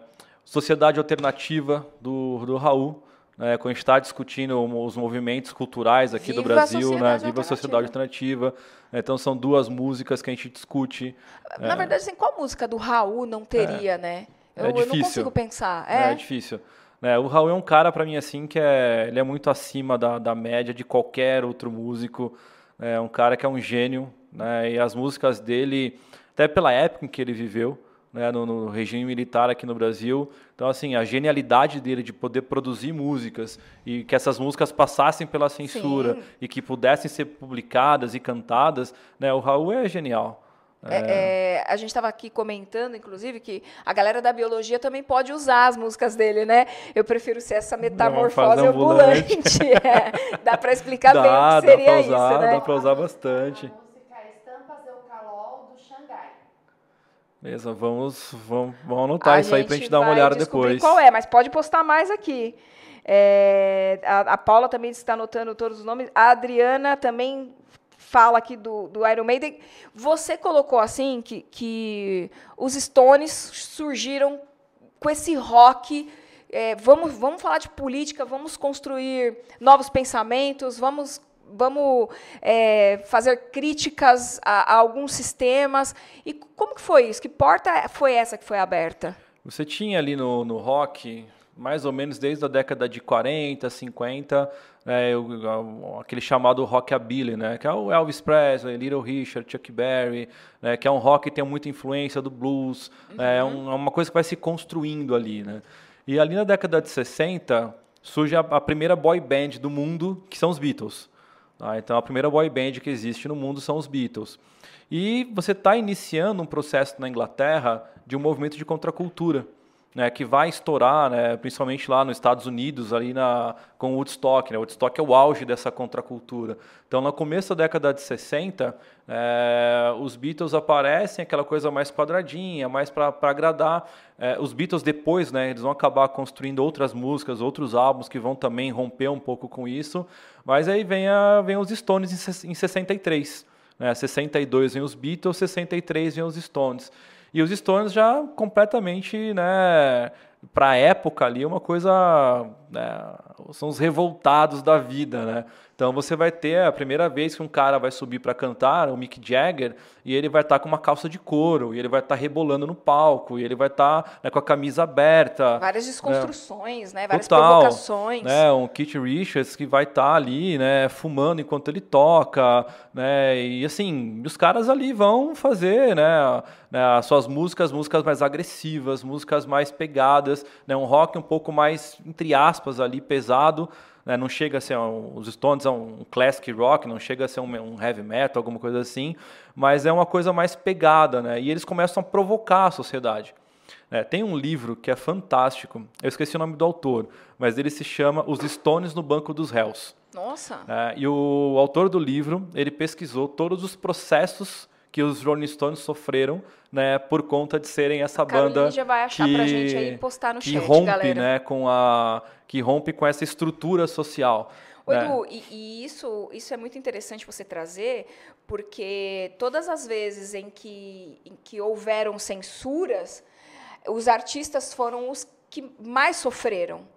Sociedade Alternativa do, do Raul, né, quando a gente está discutindo os movimentos culturais aqui do Viva a Brasil, né, Viva a Sociedade Alternativa. Então são duas músicas que a gente discute. Na verdade, assim, qual música do Raul não teria, né? Eu, É eu não difícil. consigo pensar. É, É, difícil. né? o Raul é um cara, para mim, assim, que é, ele é muito acima da, da média de qualquer outro músico. É um cara que é um gênio, né? E as músicas dele, até pela época em que ele viveu, né? no, no regime militar aqui no Brasil. Então, assim, a genialidade dele de poder produzir músicas e que essas músicas passassem pela censura Sim. e que pudessem ser publicadas e cantadas, né? O Raul é genial. É, é, a gente estava aqui comentando, inclusive, que a galera da biologia também pode usar as músicas dele, né? Eu prefiro ser essa metamorfose fase ambulante. *laughs* É, dá para explicar bem o Dá, que dá seria pra usar, isso, né? dá pra usar bastante. A música Estampas Eucalol do Xangai. Beleza, vamos, vamos, vamos anotar A isso aí pra gente dar uma olhada depois. Qual é, mas pode postar mais aqui. É, a, a Paula também está anotando todos os nomes. A Adriana também fala aqui do, do Iron Maiden. Você colocou assim que, que os Stones surgiram com esse rock. é, vamos, vamos falar de política, vamos construir novos pensamentos, vamos, vamos é, fazer críticas a, a alguns sistemas. E como que foi isso? Que porta foi essa que foi aberta? Você tinha ali no, no rock, mais ou menos desde a década de 40, 50, né, o- aquele chamado rockabilly, né, que é o Elvis Presley, Little Richard, Chuck Berry, né, que é um rock que tem muita influência do blues, né, é, um- é uma coisa que vai se construindo ali. Né. E ali na década de 60 surge a, a primeira boy band do mundo, que são os Beatles. Tá? Então a primeira boy band que existe no mundo são os Beatles. E você está iniciando um processo na Inglaterra de um movimento de contracultura, né, que vai estourar, né, principalmente lá nos Estados Unidos, ali na, com o Woodstock. Né, Woodstock é o auge dessa contracultura. Então, no começo da década de 60, eh, os Beatles aparecem, aquela coisa mais quadradinha, mais para agradar. Eh, os Beatles depois, né, eles vão acabar construindo outras músicas, outros álbuns que vão também romper um pouco com isso. Mas aí vem, a, vem os Stones em, em 63. Né, 62 vem os Beatles, 63 vem os Stones. E os Stones já completamente, né, para a época ali, uma coisa, né, são os revoltados da vida, né? Então você vai ter a primeira vez que um cara vai subir para cantar, o Mick Jagger, e ele vai estar com uma calça de couro, e ele vai estar rebolando no palco, e ele vai estar né, com a camisa aberta. Várias desconstruções, né? Várias Total, provocações. Né, um Keith Richards que vai estar ali, né, fumando enquanto ele toca, né, e assim, os caras ali vão fazer, né, né, as suas músicas, músicas mais agressivas, músicas mais pegadas, né, um rock um pouco mais, entre aspas, ali, pesado, né, não chega a ser, um, os Stones é um classic rock, não chega a ser um, um heavy metal, alguma coisa assim, mas é uma coisa mais pegada, né, e eles começam a provocar a sociedade. É, tem um livro que é fantástico, eu esqueci o nome do autor, mas ele se chama Os Stones no Banco dos Réus. Nossa! É, e o autor do livro, ele pesquisou todos os processos que os Rolling Stones sofreram, né, por conta de serem essa banda já vai achar que, pra gente aí postar no que chat, rompe, galera. né, com a que rompe com essa estrutura social. Ô, né? Edu, e, e isso, isso é muito interessante você trazer, porque todas as vezes em que, em que houveram censuras, os artistas foram os que mais sofreram.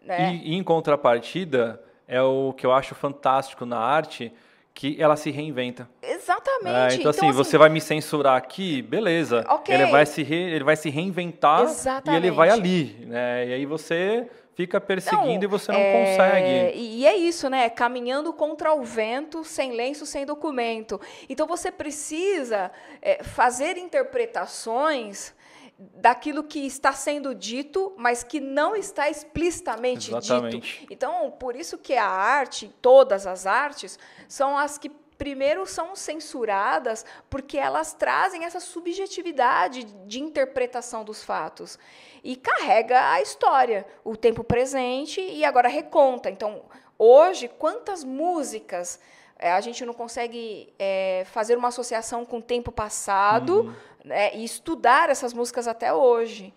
Né? E, e em contrapartida, é o que eu acho fantástico na arte, que ela se reinventa. Exatamente. É, então, assim, você vai me censurar aqui, beleza. Ok. Ele, vai se re- ele vai se reinventar e Exatamente. ele vai ali. Né? E aí você fica perseguindo e você não é, consegue. E é isso, né? Caminhando contra o vento, sem lenço, sem documento. Então você precisa é, fazer interpretações daquilo que está sendo dito, mas que não está explicitamente Exatamente. dito. Então, por isso que a arte, todas as artes, são as que primeiro são censuradas porque elas trazem essa subjetividade de interpretação dos fatos e carrega a história, o tempo presente e agora reconta. Então, hoje, quantas músicas eh, a gente não consegue eh, fazer uma associação com o tempo passado né, e estudar essas músicas até hoje?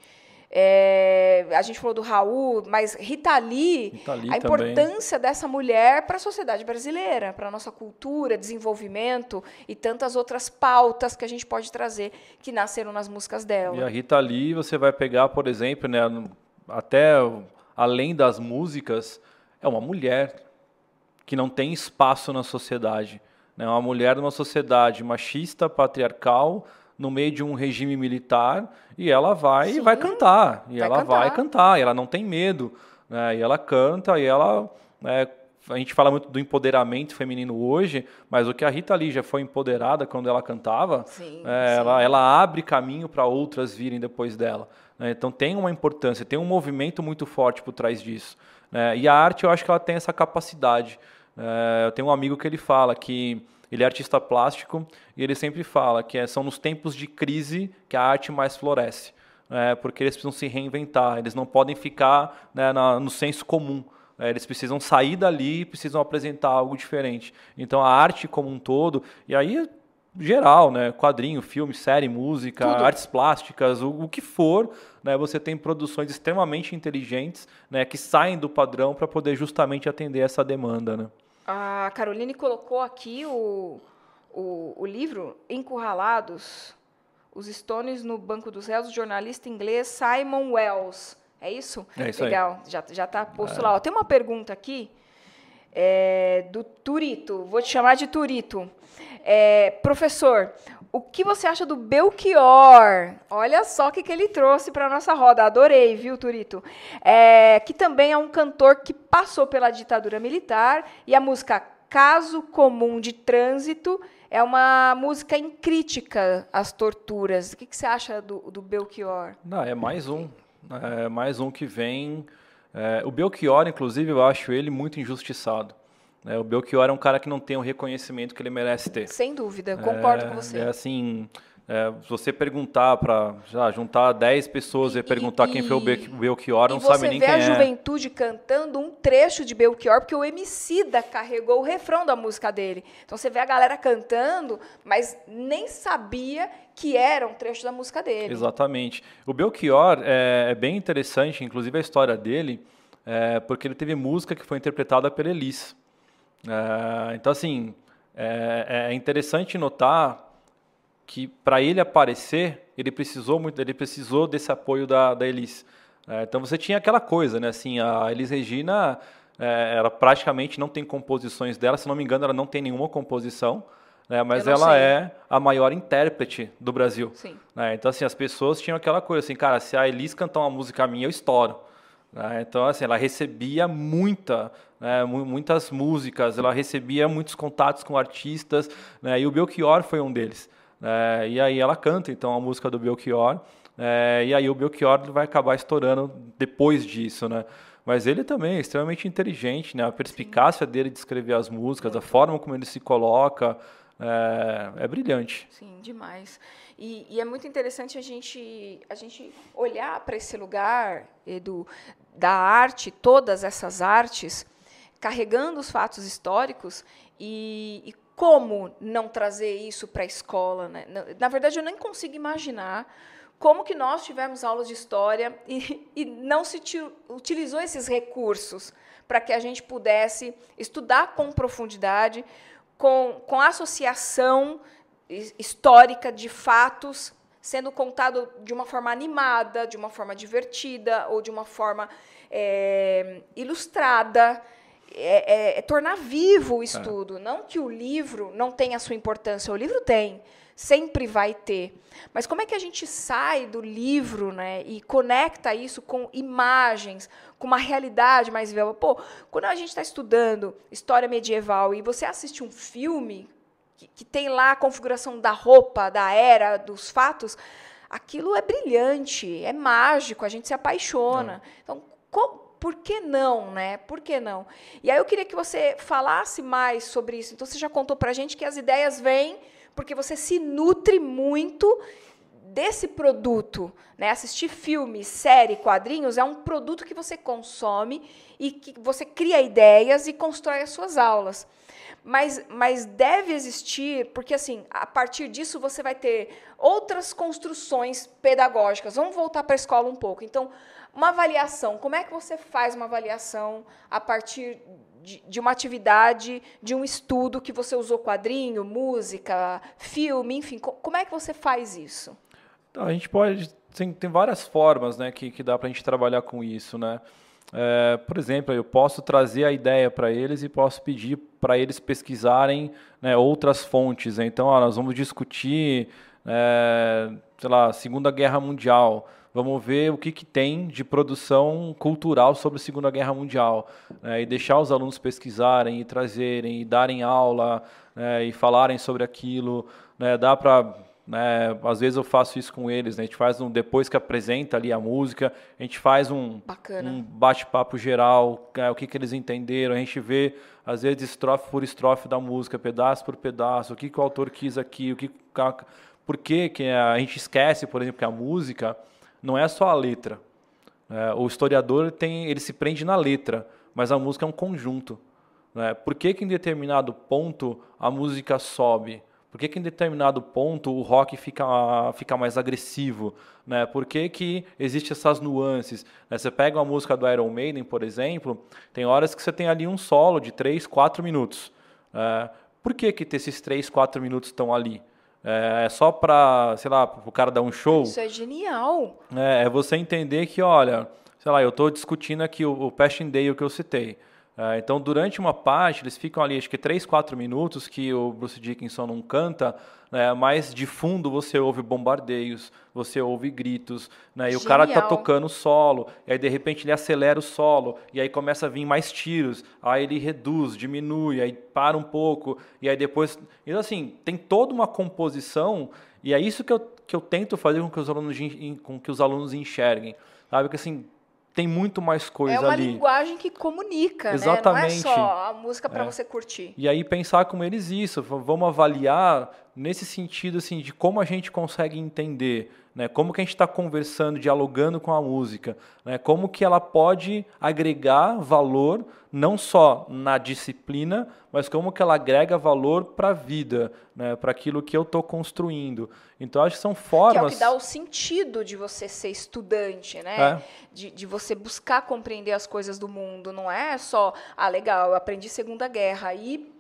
É, a gente falou do Raul, mas Rita Lee, Rita Lee a também. importância dessa mulher para a sociedade brasileira, para a nossa cultura, desenvolvimento e tantas outras pautas que a gente pode trazer que nasceram nas músicas dela. E a Rita Lee, você vai pegar, por exemplo, né, até além das músicas, é uma mulher que não tem espaço na sociedade. É né? uma mulher numa sociedade machista, patriarcal, no meio de um regime militar, e ela vai e Sim, vai cantar. E vai ela vai cantar. cantar, e ela não tem medo. Né? E ela canta, e ela. né, a gente fala muito do empoderamento feminino hoje, mas o que a Rita Lee já foi empoderada quando ela cantava, Sim, é, sim. ela, ela abre caminho para outras virem depois dela. né? Então tem uma importância, tem um movimento muito forte por trás disso. né? E a arte, eu acho que ela tem essa capacidade. É, eu tenho um amigo que ele fala que ele é artista plástico e ele sempre fala que é- são nos tempos de crise que a arte mais floresce. né? porque eles precisam se reinventar, eles não podem ficar né, na- no senso comum. né? eles precisam sair dali e precisam apresentar algo diferente. Então a arte como um todo, e aí geral, né? Quadrinho, filme, série, música, Tudo. artes plásticas, o, o que for, né? Você tem produções extremamente inteligentes, né? Que saem do padrão para poder justamente atender essa demanda, né? A Caroline colocou aqui o, o, o livro Encurralados, os Stones no Banco dos Réus, do jornalista inglês Simon Wells. É isso? É isso aí. Legal, já já está posto lá. Ó, tem uma pergunta aqui é, do Turito, vou te chamar de Turito. É, professor, o que você acha do Belchior? Olha só o que, que ele trouxe para a nossa roda. Adorei, viu, Turito? É, que também é um cantor que passou pela ditadura militar e a música Caso Comum de Trânsito é uma música em crítica às torturas. O que, que você acha do, do Belchior? Não, é mais um. É mais um que vem. é, o Belchior, inclusive, eu acho ele muito injustiçado. né? o Belchior é um cara que não tem o reconhecimento que ele merece ter. Sem dúvida, concordo É, com você. É assim, é, se você perguntar para juntar 10 pessoas e, E- perguntar quem foi o e- Be- Belchior, não e você sabe nem vê quem a é. juventude cantando um trecho de Belchior, porque o Emicida carregou o refrão da música dele. Então você vê a galera cantando, mas nem sabia que era um trecho da música dele. Exatamente. O Belchior é, é bem interessante, inclusive a história dele, é, porque ele teve música que foi interpretada pela Elis. É, então, assim, é, é interessante notar que para ele aparecer, ele precisou muito, ele precisou desse apoio da, da Elis. É, então você tinha aquela coisa, né? Assim, a Elis Regina, é, ela praticamente não tem composições dela, se não me engano, ela não tem nenhuma composição, né? mas ela sei. é a maior intérprete do Brasil. Né? Então, assim, as pessoas tinham aquela coisa assim, cara, se a Elis cantar uma música minha, eu estouro. né? Então, assim, ela recebia muita, né, mu- muitas músicas, ela recebia muitos contatos com artistas, né, e o Belchior foi um deles. Né? e aí ela canta, então, a música do Belchior, é, e aí o Belchior vai acabar estourando depois disso, né? Mas ele também é extremamente inteligente, né? A perspicácia dele de escrever as músicas, a forma como ele se coloca, é, é brilhante. Sim, demais. E, e, é muito interessante a gente, a gente olhar para esse lugar, Edu, da arte, todas essas artes, carregando os fatos históricos e, e como não trazer isso para a escola. Né? Na, verdade, eu nem consigo imaginar como que nós tivemos aulas de história e, e não se utilizou esses recursos para que a gente pudesse estudar com profundidade, com, com associação histórica de fatos sendo contado de uma forma animada, de uma forma divertida ou de uma forma é, ilustrada. É, é, é, tornar vivo o estudo. Não que o livro não tenha a sua importância, o livro tem, sempre vai ter. Mas como é que a gente sai do livro né, e conecta isso com imagens, com uma realidade mais viva? Pô, quando a gente está estudando história medieval e você assiste um filme que, que tem lá a configuração da roupa, da era, dos fatos, aquilo é brilhante, é mágico, a gente se apaixona. Então, por que não, né? Por que não? E aí eu queria que você falasse mais sobre isso. Então, você já contou para a gente que as ideias vêm porque você se nutre muito desse produto, né? Assistir filme, série, quadrinhos é um produto que você consome e que você cria ideias e constrói as suas aulas. Mas, mas deve existir, porque assim, a partir disso você vai ter outras construções pedagógicas. Vamos voltar para a escola um pouco. Então, uma avaliação. Como é que você faz uma avaliação a partir de, de, uma atividade, de um estudo que você usou quadrinho, música, filme, enfim, co como é que você faz isso? Então, a gente pode tem, tem várias formas, né, que, que dá para a gente trabalhar com isso, né? É, por exemplo, eu posso trazer a ideia para eles e posso pedir para eles pesquisarem né, outras fontes. Então, ó, nós vamos discutir, é, sei lá, Segunda Guerra Mundial vamos ver o que, que tem de produção cultural sobre a Segunda Guerra Mundial né, e deixar os alunos pesquisarem e trazerem e darem aula né, e falarem sobre aquilo. Né, dá para né, às vezes eu faço isso com eles, né, a gente faz um depois que apresenta ali a música, a gente faz um, um bate-papo geral, é, o que, que eles entenderam, a gente vê às vezes estrofe por estrofe da música, pedaço por pedaço, o que, que o autor quis aqui, o que por que, que a gente esquece, por exemplo, que a música não é só a letra. É, o historiador tem, ele se prende na letra, mas a música é um conjunto. Né? Por que, que em determinado ponto a música sobe? Por que, que em determinado ponto o rock fica, fica mais agressivo? Né? Por que, que existem essas nuances? Né? Você pega uma música do Iron Maiden, por exemplo, tem horas que você tem ali um solo de 3, 4 minutos. É, por que, que esses 3, 4 minutos estão ali? É, é só para, sei lá, o cara dar um show. Isso é genial. É, é você entender que, olha, sei lá, eu estou discutindo aqui o, o Passchendaele que eu citei. É, então, durante uma parte, eles ficam ali, acho que 3, 4 minutos que o Bruce Dickinson não canta, né, mas de fundo você ouve bombardeios, você ouve gritos, né, e o cara tá tocando solo, e aí de repente ele acelera o solo, e aí começa a vir mais tiros, aí ele reduz, diminui, aí para um pouco, e aí depois. Então, assim, tem toda uma composição, e é isso que eu, que eu tento fazer com que os alunos, com que os alunos enxerguem. Sabe? Que assim, tem muito mais coisa ali. É uma ali. linguagem que comunica, Exatamente. né? Não é só a música para é. você curtir. E aí pensar com eles isso, vamos avaliar nesse sentido assim de como a gente consegue entender, né? Como que a gente está conversando, dialogando com a música, né? Como que ela pode agregar valor não só na disciplina, mas como que ela agrega valor para a vida, né? Para aquilo que eu estou construindo. Então acho que são formas. Que é o que dá o sentido de você ser estudante, né? É. De, de você buscar compreender as coisas do mundo. Não é só, ah, legal, eu aprendi Segunda Guerra e.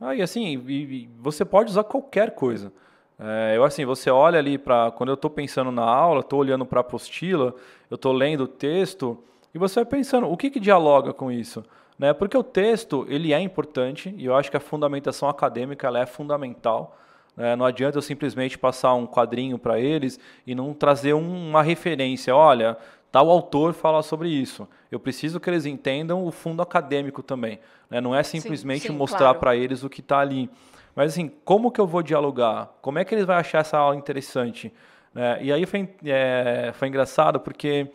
Ah, e assim, e, e você pode usar qualquer coisa. É, eu assim, você olha ali para quando eu estou pensando na aula, estou olhando para a apostila, eu estou lendo o texto e você vai pensando o que, que dialoga com isso, né? Porque o texto ele é importante e eu acho que a fundamentação acadêmica ela é fundamental. É, não adianta eu simplesmente passar um quadrinho para eles e não trazer um, uma referência. Olha, tal autor fala sobre isso. Eu preciso que eles entendam o fundo acadêmico também. Né? Não é simplesmente sim, sim, mostrar claro. para eles o que está ali. Mas assim, como que eu vou dialogar? Como é que eles vão achar essa aula interessante? É, e aí foi, é, foi engraçado porque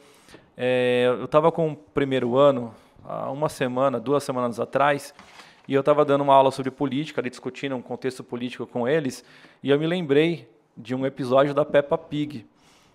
é, eu estava com o primeiro ano, há uma semana, duas semanas atrás, e eu estava dando uma aula sobre política, ali discutindo um contexto político com eles, e eu me lembrei de um episódio da Peppa Pig,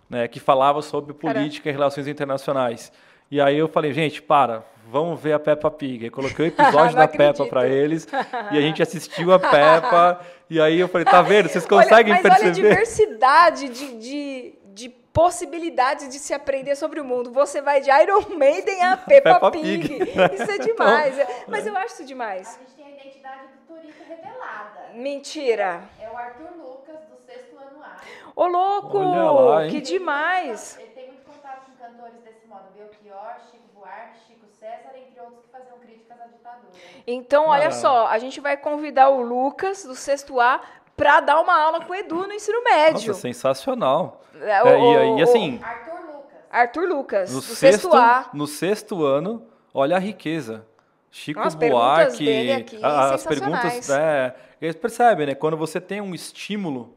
né, que falava sobre política Caramba. e relações internacionais. E aí eu falei, gente, para, vamos ver a Peppa Pig. Aí coloquei o *laughs* episódio da Peppa para eles e a gente *laughs* assistiu a Peppa. e aí eu falei, tá vendo? Vocês conseguem olha, mas perceber? Olha a diversidade de, de, de possibilidades de se aprender sobre o mundo. Você vai de Iron Maiden a *laughs* Peppa, Peppa Pig. Pig. Isso é demais. Então, mas eu acho isso demais. A gente tem a identidade do Turito revelada. Mentira. É o Arthur Lucas, do sexto ano A. Ô, louco! Lá, que demais! Ele tem muito contato com cantores desse modo. Belchior, Chico Buarque, Chico César, entre outros que faziam críticas à ditadura. Então, olha ah. só, a gente vai convidar o Lucas, do sexto A, para dar uma aula com o Edu no ensino médio. Nossa, sensacional. É, o, é, e, e, assim, Arthur Lucas. Arthur Lucas, no do sexto, sexto A. No sexto ano, olha a riqueza. Chico As Buarque, aqui, as perguntas, é, eles percebem, né? Quando você tem um estímulo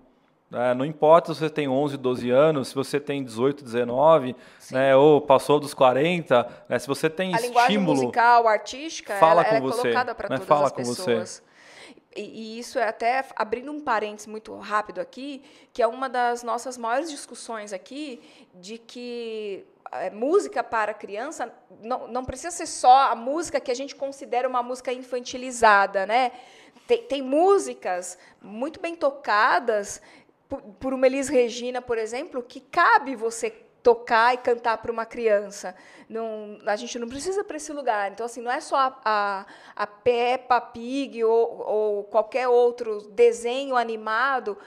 é, não importa se você tem 11, 12 anos, se você tem 18, 19, né, ou passou dos 40, né, se você tem a estímulo... A linguagem musical, artística, fala ela, com ela você, é colocada para né, todas fala as com pessoas. Você. E, e, isso é até, abrindo um parênteses muito rápido aqui, que é uma das nossas maiores discussões aqui, de que é, música para criança não, não precisa ser só a música que a gente considera uma música infantilizada, né? Tem, tem músicas muito bem tocadas por, por uma Elis Regina, por exemplo, que cabe você tocar e cantar para uma criança. Não, a gente não precisa para esse lugar. Então, assim, não é só a, a, a Peppa Pig ou, ou qualquer outro desenho animado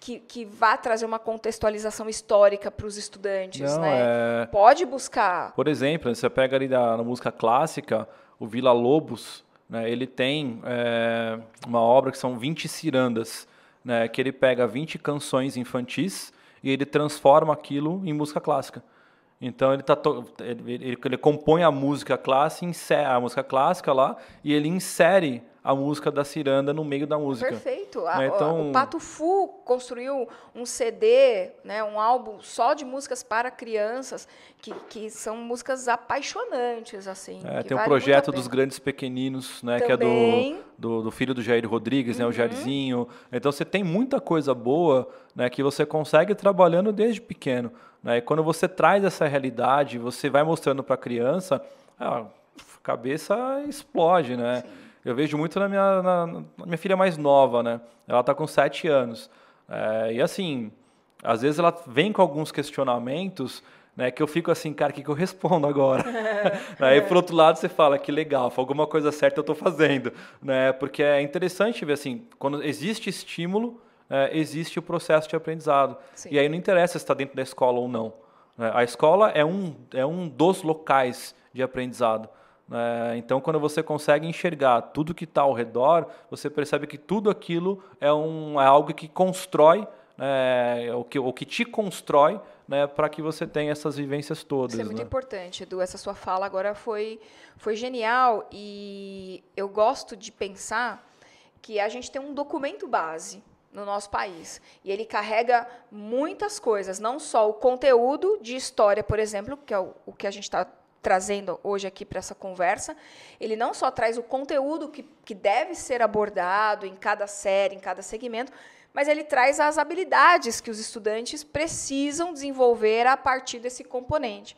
que, que vá trazer uma contextualização histórica para os estudantes. Não, né? É... Pode buscar. Por exemplo, você pega ali da, na música clássica, o Vila Lobos, né, ele tem é, uma obra que são 20 cirandas né, que ele pega 20 canções infantis e ele transforma aquilo em música clássica. Então ele, tá ele, ele, ele, compõe a música clássica, a música clássica lá e ele insere a música da ciranda no meio da música. Perfeito. Né? Então, o Pato Fu construiu um CD, né, um álbum só de músicas para crianças, que, que são músicas apaixonantes. assim. É, tem o um projeto dos Grandes Pequeninos, né, que é do, do, do, filho do Jair Rodrigues, uhum. né, o uhum. Jairzinho. Então você tem muita coisa boa né, que você consegue trabalhando desde pequeno. Né? E quando você traz essa realidade, você vai mostrando para a criança, a cabeça explode, né? Sim. Eu vejo muito na minha, na, na minha filha mais nova, né? Ela está com sete anos. É, e assim, às vezes ela vem com alguns questionamentos né, que eu fico assim, cara, o que, que eu respondo agora? Aí, *laughs* por outro lado, você fala, que legal, alguma coisa certa eu estou fazendo. Né? Porque é interessante ver assim, quando existe estímulo, é, existe o processo de aprendizado. Sim. E aí não interessa se está dentro da escola ou não. Né? A escola é um, é um dos locais de aprendizado. É, então, quando você consegue enxergar tudo que está ao redor, você percebe que tudo aquilo é, um, é algo que constrói, é, o, que, o que te constrói né, para que você tenha essas vivências todas. Isso é muito né? importante, Edu. Essa sua fala agora foi, foi genial e eu gosto de pensar que a gente tem um documento base no nosso país. E ele carrega muitas coisas, não só o conteúdo de história, por exemplo, que é o, o que a gente está trazendo hoje aqui para essa conversa, ele não só traz o conteúdo que, que deve ser abordado em cada série, em cada segmento, mas ele traz as habilidades que os estudantes precisam desenvolver a partir desse componente.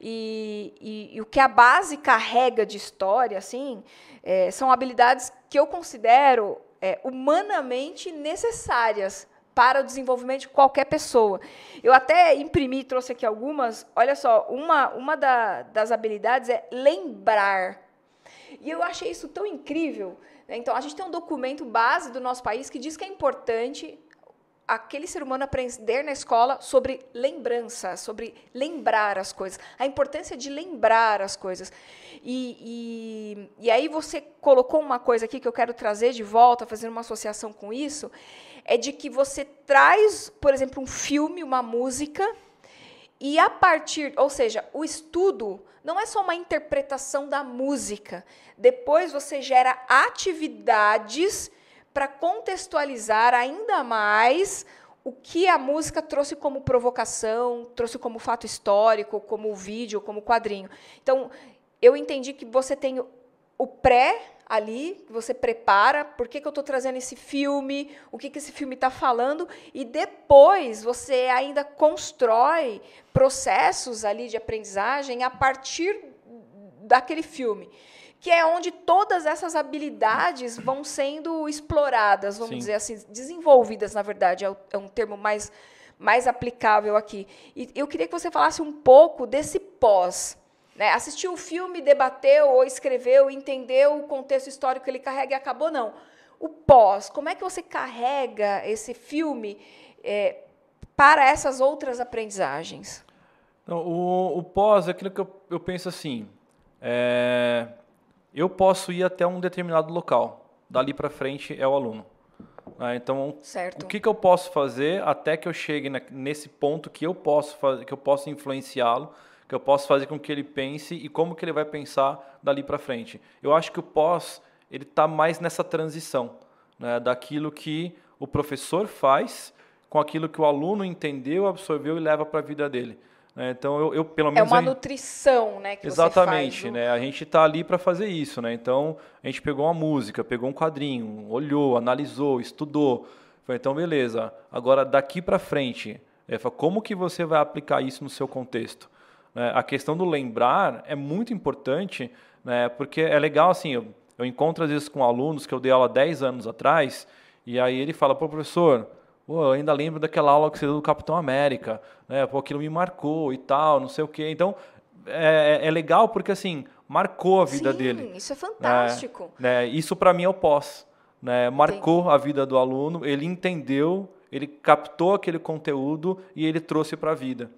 E, e, e o que a base carrega de história, assim, é, são habilidades que eu considero é, humanamente necessárias para o desenvolvimento de qualquer pessoa. Eu até imprimi, trouxe aqui algumas. Olha só, uma, uma da, das habilidades é lembrar. E eu achei isso tão incrível. Né? Então, a gente tem um documento base do nosso país que diz que é importante aquele ser humano aprender na escola sobre lembrança, sobre lembrar as coisas, a importância de lembrar as coisas. E, e, e aí você colocou uma coisa aqui que eu quero trazer de volta, fazendo uma associação com isso, é de que você traz, por exemplo, um filme, uma música, e a partir, ou seja, o estudo não é só uma interpretação da música. Depois você gera atividades para contextualizar ainda mais o que a música trouxe como provocação, trouxe como fato histórico, como vídeo, como quadrinho. Então, eu entendi que você tem o pré ali, você prepara, por que, que eu estou trazendo esse filme, o que, que esse filme está falando, e depois você ainda constrói processos ali de aprendizagem a partir daquele filme. Que é onde todas essas habilidades vão sendo exploradas, vamos Sim. dizer assim, desenvolvidas, na verdade, é, é um termo mais, mais aplicável aqui. E eu queria que você falasse um pouco desse pós né? Assistiu o filme, debateu ou escreveu, entendeu o contexto histórico que ele carrega e acabou, não. O pós, como é que você carrega esse filme é, para essas outras aprendizagens? Não, o, o, pós é aquilo que eu, eu penso assim: é, eu posso ir até um determinado local, dali para frente é o aluno. Ah, então, certo. o que, que eu posso fazer até que eu chegue nesse ponto que eu posso fazer, que eu posso influenciá-lo que eu posso fazer com que ele pense e como que ele vai pensar dali para frente. Eu acho que o pós ele está mais nessa transição né, daquilo que o professor faz com aquilo que o aluno entendeu, absorveu e leva para a vida dele. Né? Então, eu, eu, pelo é menos. É uma gente... nutrição, né? Que Exatamente, faz, né? A gente está ali para fazer isso, né? Então, a gente pegou uma música, pegou um quadrinho, olhou, analisou, estudou. Foi, então, beleza. Agora, daqui para frente, é, como que você vai aplicar isso no seu contexto? Né? A questão do lembrar é muito importante, né? porque é legal assim, eu, eu encontro às vezes com alunos que eu dei aula 10 anos atrás, e aí ele fala, pô, professor, pô, eu ainda lembro daquela aula que você deu do Capitão América, né? pô, aquilo me marcou e tal, não sei o quê. Então, é, é legal porque, assim, marcou a vida Sim, dele. isso é fantástico. Né? Isso, para mim, é o pós. Né? Marcou Entendi. a vida do aluno, ele entendeu, ele captou aquele conteúdo e ele trouxe para a vida.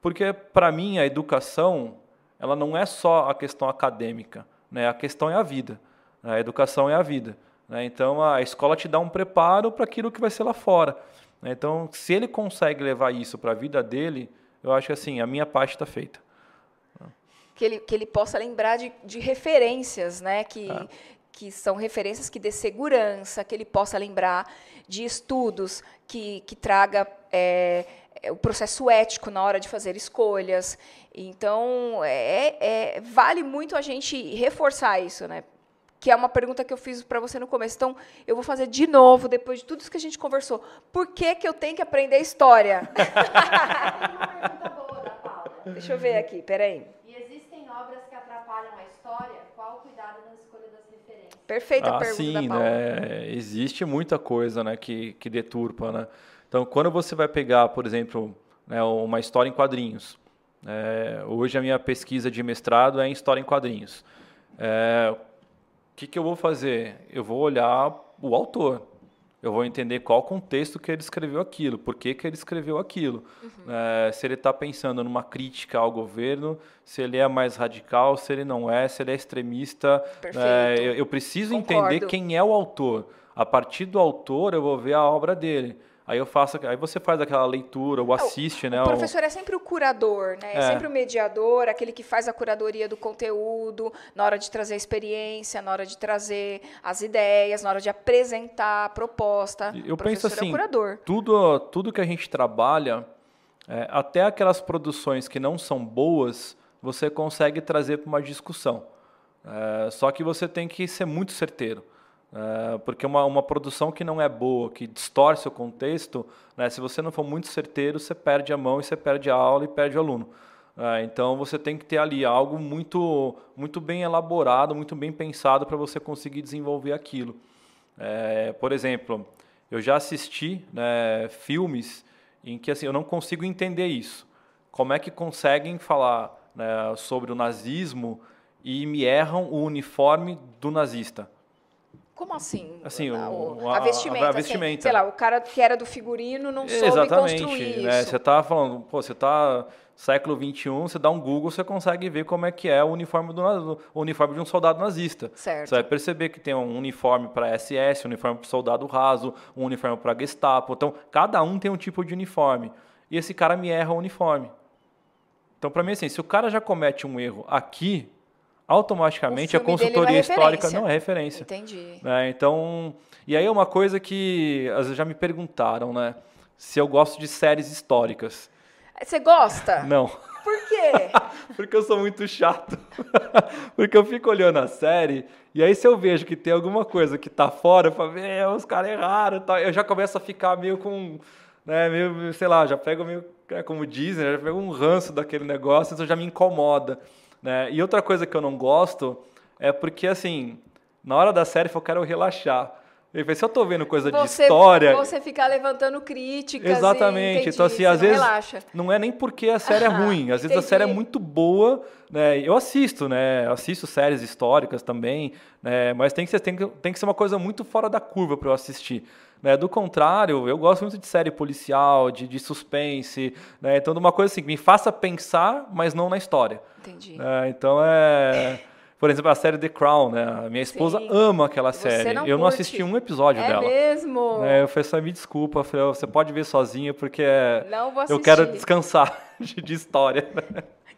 Porque, para mim, a educação ela não é só a questão acadêmica, né? a questão é a vida. Né? A educação é a vida. Né? Então, a escola te dá um preparo para aquilo que vai ser lá fora. Né? Então, se ele consegue levar isso para a vida dele, eu acho que assim, a minha parte está feita. Que ele, que ele possa lembrar de, de referências, né? que, é. que são referências que dê segurança, que ele possa lembrar de estudos que, que traga é, o processo ético na hora de fazer escolhas. Então, é, é, vale muito a gente reforçar isso, né? Que é uma pergunta que eu fiz para você no começo. Então, eu vou fazer de novo, depois de tudo isso que a gente conversou. Por que, que eu tenho que aprender história? *laughs* uma pergunta boa da Paula. Deixa eu ver aqui, peraí. E existem obras que atrapalham a história? Qual o cuidado na escolha das referências? Perfeita ah, pergunta sim, da Paula. Né? Existe muita coisa né, que, que deturpa, né? Então, quando você vai pegar, por exemplo, né, uma história em quadrinhos, é, hoje a minha pesquisa de mestrado é em história em quadrinhos. É, o que, que eu vou fazer? Eu vou olhar o autor. Eu vou entender qual o contexto que ele escreveu aquilo, por que, que ele escreveu aquilo. Uhum. É, se ele está pensando numa crítica ao governo, se ele é mais radical, se ele não é, se ele é extremista. É, eu, eu, preciso Concordo. entender quem é o autor. A partir do autor, eu vou ver a obra dele. Aí eu faço, aí você faz aquela leitura, ou assiste, o, né? O professor é sempre o curador, né? É. é. sempre o mediador, aquele que faz a curadoria do conteúdo, na hora de trazer a experiência, na hora de trazer as ideias, na hora de apresentar a proposta. Eu o penso assim, é o curador. Tudo, tudo que a gente trabalha, é, até aquelas produções que não são boas, você consegue trazer para uma discussão. É, só que você tem que ser muito certeiro. É, porque uma, uma produção que não é boa, que distorce o contexto, né, se você não for muito certeiro, você perde a mão e você perde a aula e perde o aluno. É, então você tem que ter ali algo muito, muito bem elaborado, muito bem pensado para você conseguir desenvolver aquilo. É, por exemplo, eu já assisti né, filmes em que assim, eu não consigo entender isso. Como é que conseguem falar né, sobre o nazismo e me erram o uniforme do nazista? Como assim? Assim, o, a, a, vestimenta. A, a vestimenta. Assim, sei lá, o cara que era do figurino não soube Exatamente, construir né? isso. Você está falando, pô, você está século 21, você dá um Google, você consegue ver como é que é o uniforme do o uniforme de um soldado nazista. Certo. Você vai perceber que tem um uniforme para SS, um uniforme para soldado raso, um uniforme para Gestapo. Então, cada um tem um tipo de uniforme. E esse cara me erra o uniforme. Então, para mim, assim, se o cara já comete um erro aqui, automaticamente a consultoria é histórica não é referência. Entendi. Né? Então, e aí é uma coisa que às vezes já me perguntaram, né? Se eu gosto de séries históricas. Você gosta? Não. Por quê? *laughs* Porque eu sou muito chato. *laughs* Porque eu fico olhando a série e aí se eu vejo que tem alguma coisa que tá fora, eu falo, meu, os caras erraram, tá? eu já começo a ficar meio com, né, meio, sei lá, já pego meio, é, como dizem, né, já pego um ranço daquele negócio, isso já me incomoda. Né? E outra coisa que eu não gosto é porque, assim, na hora da série eu quero relaxar. Ele fez, se eu tô vendo coisa você, de história. Você ficar levantando críticas. Exatamente. Entendi, então, assim, às vezes. Relaxa. Não é nem porque a série é *laughs* ruim. Às vezes a série é muito boa. Né? Eu assisto, né? Eu assisto séries históricas também. Né? Mas tem que, ser, tem, que, tem que ser uma coisa muito fora da curva para eu assistir. Né? Do contrário, eu gosto muito de série policial, de, de suspense. Né? Então, de uma coisa assim, que me faça pensar, mas não na história. Entendi. É, então é. Por exemplo, a série The Crown, né? Minha esposa Sim. ama aquela Você série. não eu não curte. assisti um episódio É dela. mesmo? É, eu falei, só me desculpa, falei, "Ó, você pode ver sozinha porque é- Não vou eu quero descansar *laughs* de, de história.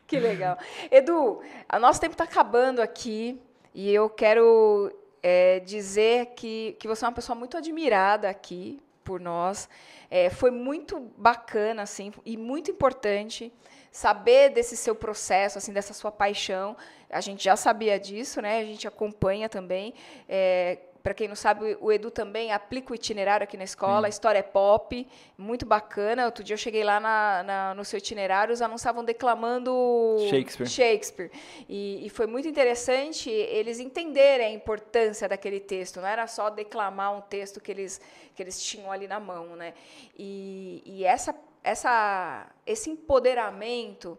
Que legal. Edu, o nosso tempo está acabando aqui e eu quero é, dizer que, que você é uma pessoa muito admirada aqui por nós. É, foi muito bacana, assim, e muito importante saber desse seu processo, assim, dessa sua paixão. A gente já sabia disso, né? A gente acompanha também. É, para quem não sabe, o Edu também aplica o itinerário aqui na escola. A história é pop, muito bacana. Outro dia eu cheguei lá na, na- no seu itinerário, os alunos estavam declamando Shakespeare. Shakespeare. E, e foi muito interessante eles entenderem a importância daquele texto. Não era só declamar um texto que eles, que eles tinham ali na mão. Né? E, e essa, essa, esse empoderamento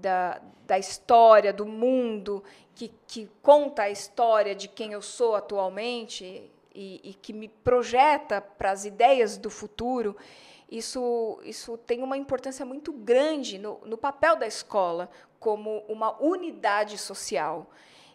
da, da história, do mundo, que, que conta a história de quem eu sou atualmente e, e que me projeta para as ideias do futuro, isso, isso tem uma importância muito grande no, no papel da escola como uma unidade social.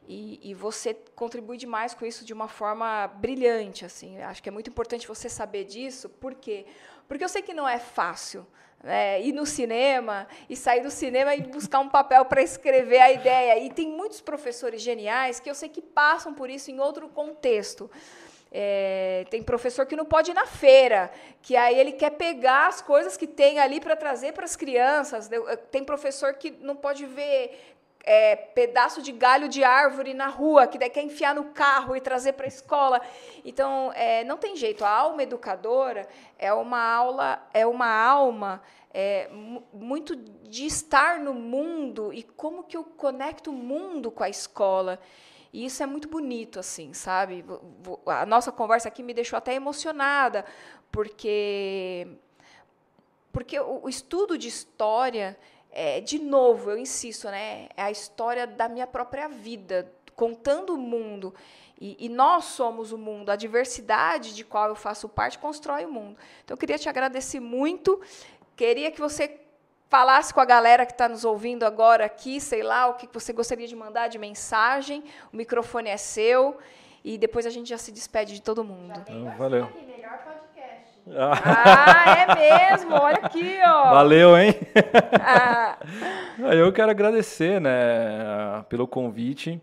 E, e você contribui demais com isso de uma forma brilhante. assim. Acho que é muito importante você saber disso. Por quê? Porque eu sei que não é fácil né, ir no cinema e sair do cinema e buscar um papel para escrever a ideia. E tem muitos professores geniais que eu sei que passam por isso em outro contexto. É, tem professor que não pode ir na feira, que aí ele quer pegar as coisas que tem ali para trazer para as crianças. Tem professor que não pode ver é, pedaço de galho de árvore na rua, que daí quer enfiar no carro e trazer para a escola. Então, é, não tem jeito. A alma educadora é uma aula, é uma alma é, mu- muito de estar no mundo e como que eu conecto o mundo com a escola. E isso é muito bonito, assim, sabe? A nossa conversa aqui me deixou até emocionada, porque porque o estudo de história, é, de novo, eu insisto, né, é a história da minha própria vida, contando o mundo. E, e nós somos o mundo, a diversidade de qual eu faço parte constrói o mundo. Então, eu queria te agradecer muito. Queria que você falasse com a galera que está nos ouvindo agora aqui, sei lá, o que você gostaria de mandar de mensagem. O microfone é seu. E depois a gente já se despede de todo mundo. Então, valeu. Ah, é mesmo? Olha aqui, ó. Valeu, hein? Ah, Ah, Eu quero agradecer, né, pelo convite.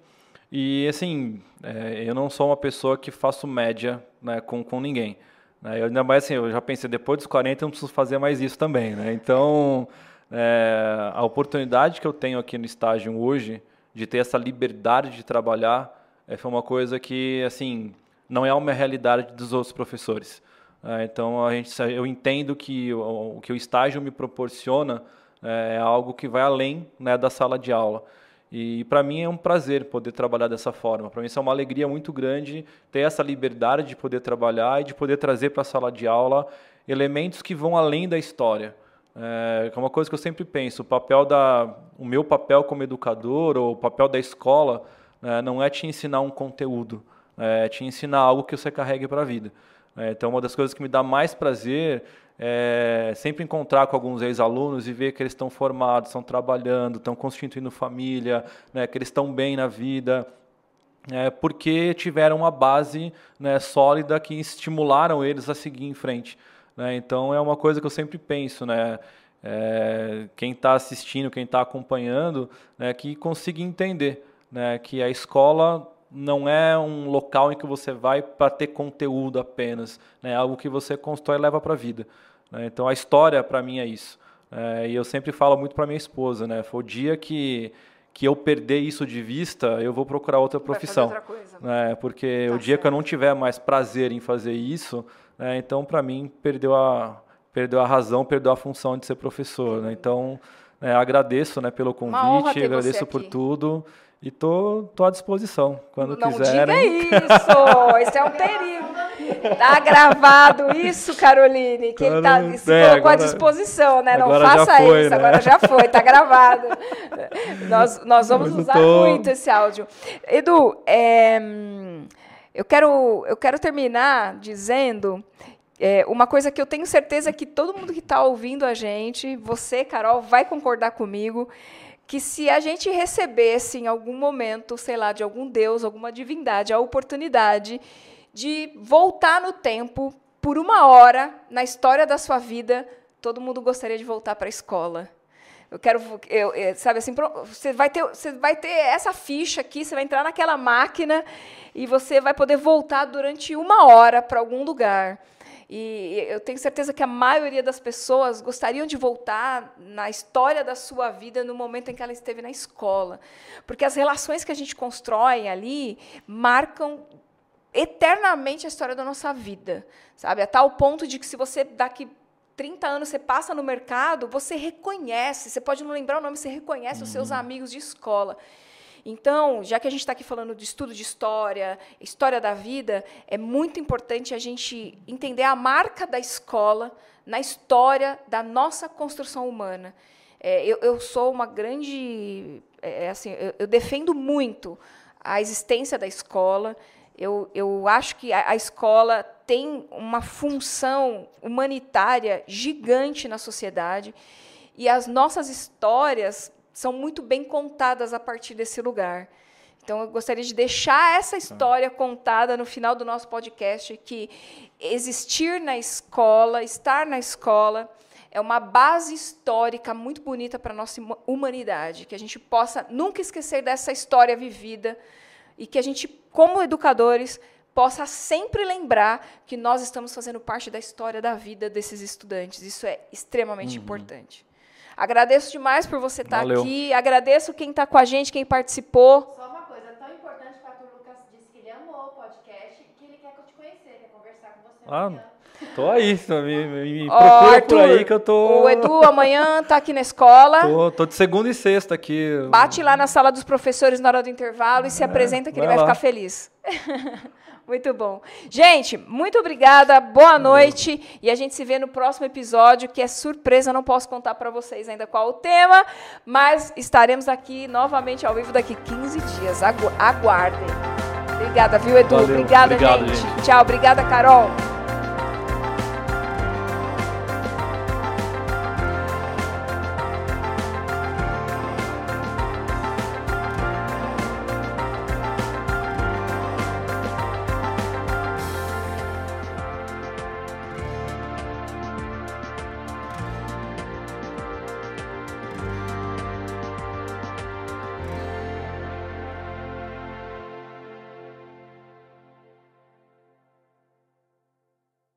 E, assim, é, eu não sou uma pessoa que faço média né, com, com ninguém. Né? Eu, ainda mais assim, eu já pensei, depois dos 40 eu não preciso fazer mais isso também. Né? Então, é, a oportunidade que eu tenho aqui no estágio hoje, de ter essa liberdade de trabalhar, é, foi uma coisa que, assim, não é uma realidade dos outros professores. É, então, a gente, eu entendo que o, o que o estágio me proporciona é algo que vai além né, da sala de aula. E para mim é um prazer poder trabalhar dessa forma. Para mim isso é uma alegria muito grande ter essa liberdade de poder trabalhar e de poder trazer para a sala de aula elementos que vão além da história. É, é uma coisa que eu sempre penso, o papel da, o meu papel como educador ou o papel da escola né, não é te ensinar um conteúdo, é te ensinar algo que você carregue para a vida. É, então, uma das coisas que me dá mais prazer é sempre encontrar com alguns ex-alunos e ver que eles estão formados, estão trabalhando, estão constituindo família, né, que eles estão bem na vida, é, porque tiveram uma base né, sólida que estimularam eles a seguir em frente. Né? Então, é uma coisa que eu sempre penso, né? É, quem está assistindo, quem está acompanhando, né, que consiga entender né, que a escola não é um local em que você vai para ter conteúdo apenas, né? é algo que você constrói e leva para a vida. Né? Então a história para mim é isso. É, e eu sempre falo muito para minha esposa, né? Foi o dia que que eu perder isso de vista, eu vou procurar outra profissão. outra coisa. É, porque Tá o dia que eu certo. não tiver mais prazer em fazer isso, né, então para mim perdeu a perdeu a razão, perdeu a função de ser professor. Né? Então é, agradeço né, pelo convite, agradeço por tudo e tô, tô à disposição quando Não quiserem. diga isso! *laughs* Isso é um perigo. Tá gravado isso, Caroline, que ele tá, se é, colocou à agora- disposição, né? Não faça foi, isso, né? agora já foi, tá gravado. nós, nós vamos usar muito esse áudio. Edu, é, eu, quero, eu quero terminar dizendo é, uma coisa que eu tenho certeza que todo mundo que está ouvindo a gente, você, Carol, vai concordar comigo, que se a gente recebesse em algum momento, sei lá, de algum deus, alguma divindade, a oportunidade de voltar no tempo por uma hora na história da sua vida, todo mundo gostaria de voltar para a escola. Eu quero, eu, eu- sabe assim, você vai ter, você vai ter essa ficha aqui, você vai entrar naquela máquina e você vai poder voltar durante uma hora para algum lugar. E eu tenho certeza que a maioria das pessoas gostariam de voltar na história da sua vida no momento em que ela esteve na escola. Porque as relações que a gente constrói ali marcam eternamente a história da nossa vida, sabe? A tal ponto de que se você daqui 30 anos você passa no mercado, você reconhece, você pode não lembrar o nome, você reconhece os seus amigos de escola. Então, já que a gente está aqui falando de estudo de história, história da vida, é muito importante a gente entender a marca da escola na história da nossa construção humana. É, eu, eu sou uma grande. é, assim, eu, eu defendo muito a existência da escola. Eu, eu acho que a, a escola tem uma função humanitária gigante na sociedade e as nossas histórias são muito bem contadas a partir desse lugar. Então, eu gostaria de deixar essa história contada no final do nosso podcast, que existir na escola, estar na escola, é uma base histórica muito bonita para a nossa huma- humanidade, que a gente possa nunca esquecer dessa história vivida e que a gente, como educadores, possa sempre lembrar que nós estamos fazendo parte da história da vida desses estudantes. Isso é extremamente importante. Agradeço demais por você estar Valeu. aqui, agradeço quem está com a gente, quem participou. Só uma coisa, tão importante que o Lucas disse que ele amou o podcast e que ele quer te conhecer, quer conversar com você Ah, amanhã. Tô aí, me, me- me Ó, procura Arthur, por aí que eu tô, O Edu amanhã está aqui na escola. *laughs* tô, tô de segunda e sexta aqui. Bate lá na sala dos professores na hora do intervalo e se apresenta que ele vai vai lá. ficar feliz. *laughs* muito bom. Gente, muito obrigada, boa noite. E a gente se vê no próximo episódio, que é surpresa, não posso contar para vocês ainda qual o tema, mas estaremos aqui novamente ao vivo daqui 15 dias. Agu- Aguardem. Obrigada, viu, Edu? Valeu. Obrigada, Obrigado, gente. gente. Tchau, obrigada, Carol.